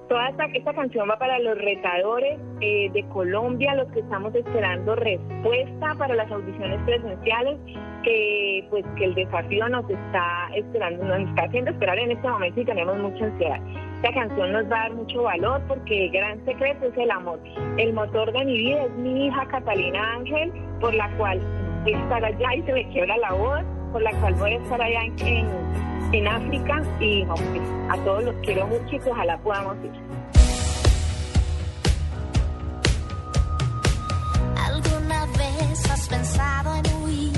Toda esta, canción va para los retadores eh, de Colombia, los que estamos esperando respuesta para las audiciones presenciales, que pues que el desafío nos está esperando, nos está haciendo esperar en este momento y tenemos mucha ansiedad. Esta canción nos va a dar mucho valor porque el gran secreto es el amor. El motor de mi vida es mi hija Catalina Ángel, por la cual estar allá y se me quiebra la voz, por la cual voy a estar allá en, en, África y a todos los quiero mucho y ojalá podamos ir. ¿Alguna vez has pensado en huir,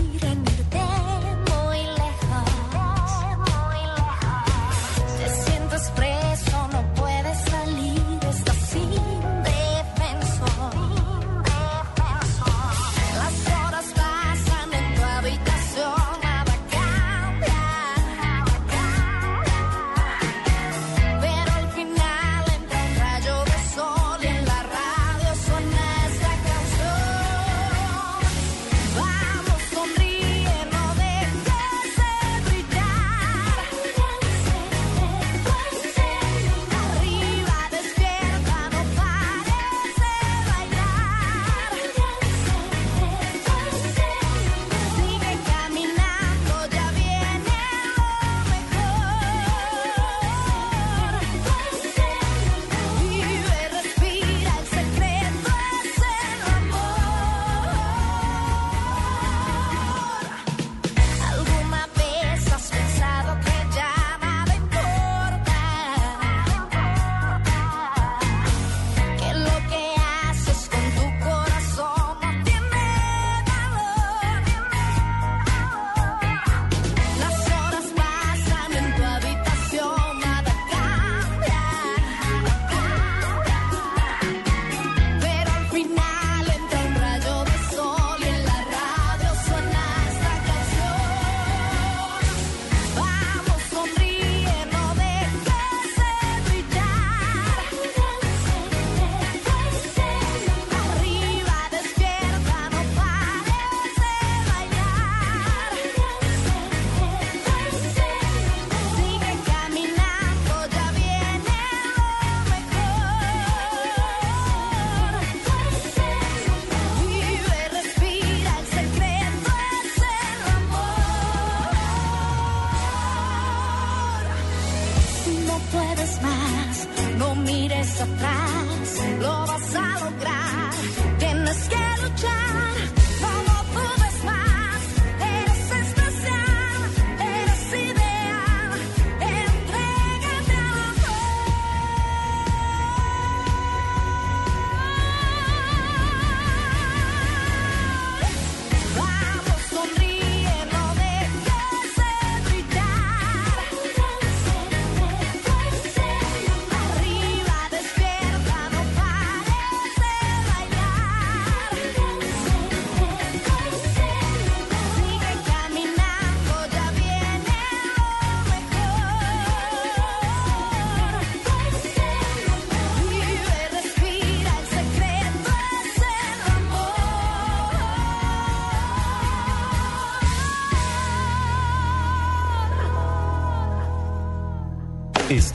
puedes más, no mires atrás, lo vas a lograr. Tienes que luchar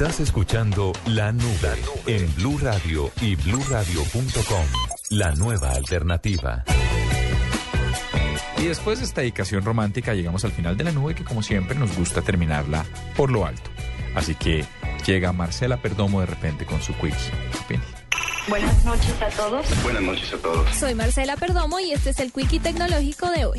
Estás escuchando La Nube en Blue Radio y bluradio.com. La nueva alternativa. Y después de esta dedicación romántica llegamos al final de la nube que como siempre nos gusta terminarla por lo alto. Así que llega Marcela Perdomo de repente con su quiz. Buenas noches a todos. Buenas noches a todos. Soy Marcela Perdomo y este es el Quickie Tecnológico de hoy.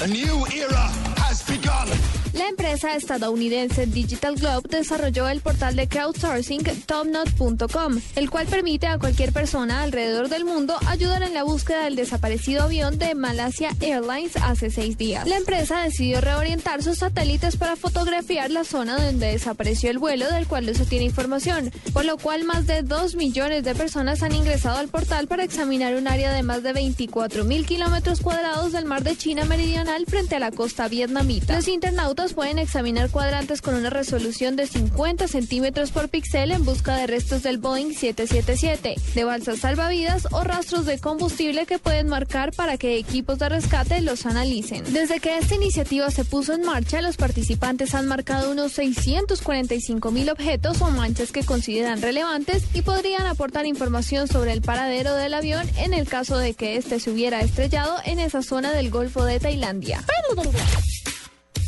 La empresa estadounidense Digital Globe desarrolló el portal de crowdsourcing topnot.com, el cual permite a cualquier persona alrededor del mundo ayudar en la búsqueda del desaparecido avión de Malasia Airlines hace seis días. La empresa decidió reorientar sus satélites para fotografiar la zona donde desapareció el vuelo del cual no se tiene información, por lo cual más de 2 millones de personas han ingresado al portal para examinar un área de más de 24 mil kilómetros cuadrados del mar de China meridional frente a la costa vietnamita. Los internautas pueden examinar cuadrantes con una resolución de 50 centímetros por píxel en busca de restos del Boeing 777, de balsas salvavidas o rastros de combustible que pueden marcar para que equipos de rescate los analicen. Desde que esta iniciativa se puso en marcha, los participantes han marcado unos 645 mil objetos o manchas que consideran relevantes y podrían aportar información sobre el paradero del avión en el caso de que éste se hubiera estrellado en esa zona del Golfo de Tailandia.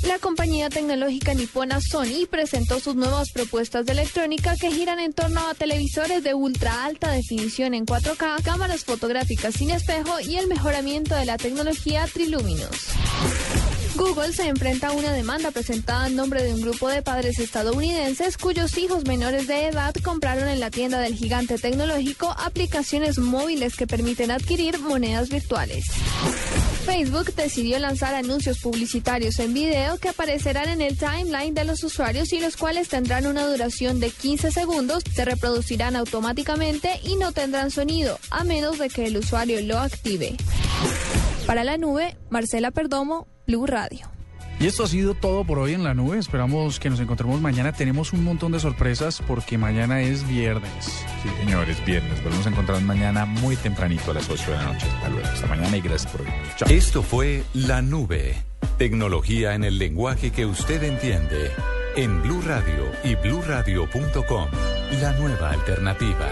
La compañía tecnológica nipona Sony presentó sus nuevas propuestas de electrónica que giran en torno a televisores de ultra alta definición en 4K, cámaras fotográficas sin espejo y el mejoramiento de la tecnología Triluminous. Google se enfrenta a una demanda presentada en nombre de un grupo de padres estadounidenses cuyos hijos menores de edad compraron en la tienda del gigante tecnológico aplicaciones móviles que permiten adquirir monedas virtuales. Facebook decidió lanzar anuncios publicitarios en video que aparecerán en el timeline de los usuarios y los cuales tendrán una duración de 15 segundos, se reproducirán automáticamente y no tendrán sonido, a menos de que el usuario lo active. Para la nube, Marcela Perdomo, Blue Radio. Y esto ha sido todo por hoy en la nube. Esperamos que nos encontremos mañana. Tenemos un montón de sorpresas porque mañana es viernes. Sí, señores, viernes. Volvemos a encontrar mañana muy tempranito a las 8 de la noche. Hasta luego. Hasta mañana y gracias por venir. Chao. Esto fue La Nube. Tecnología en el lenguaje que usted entiende. En Blue Radio y bluradio.com. La nueva alternativa.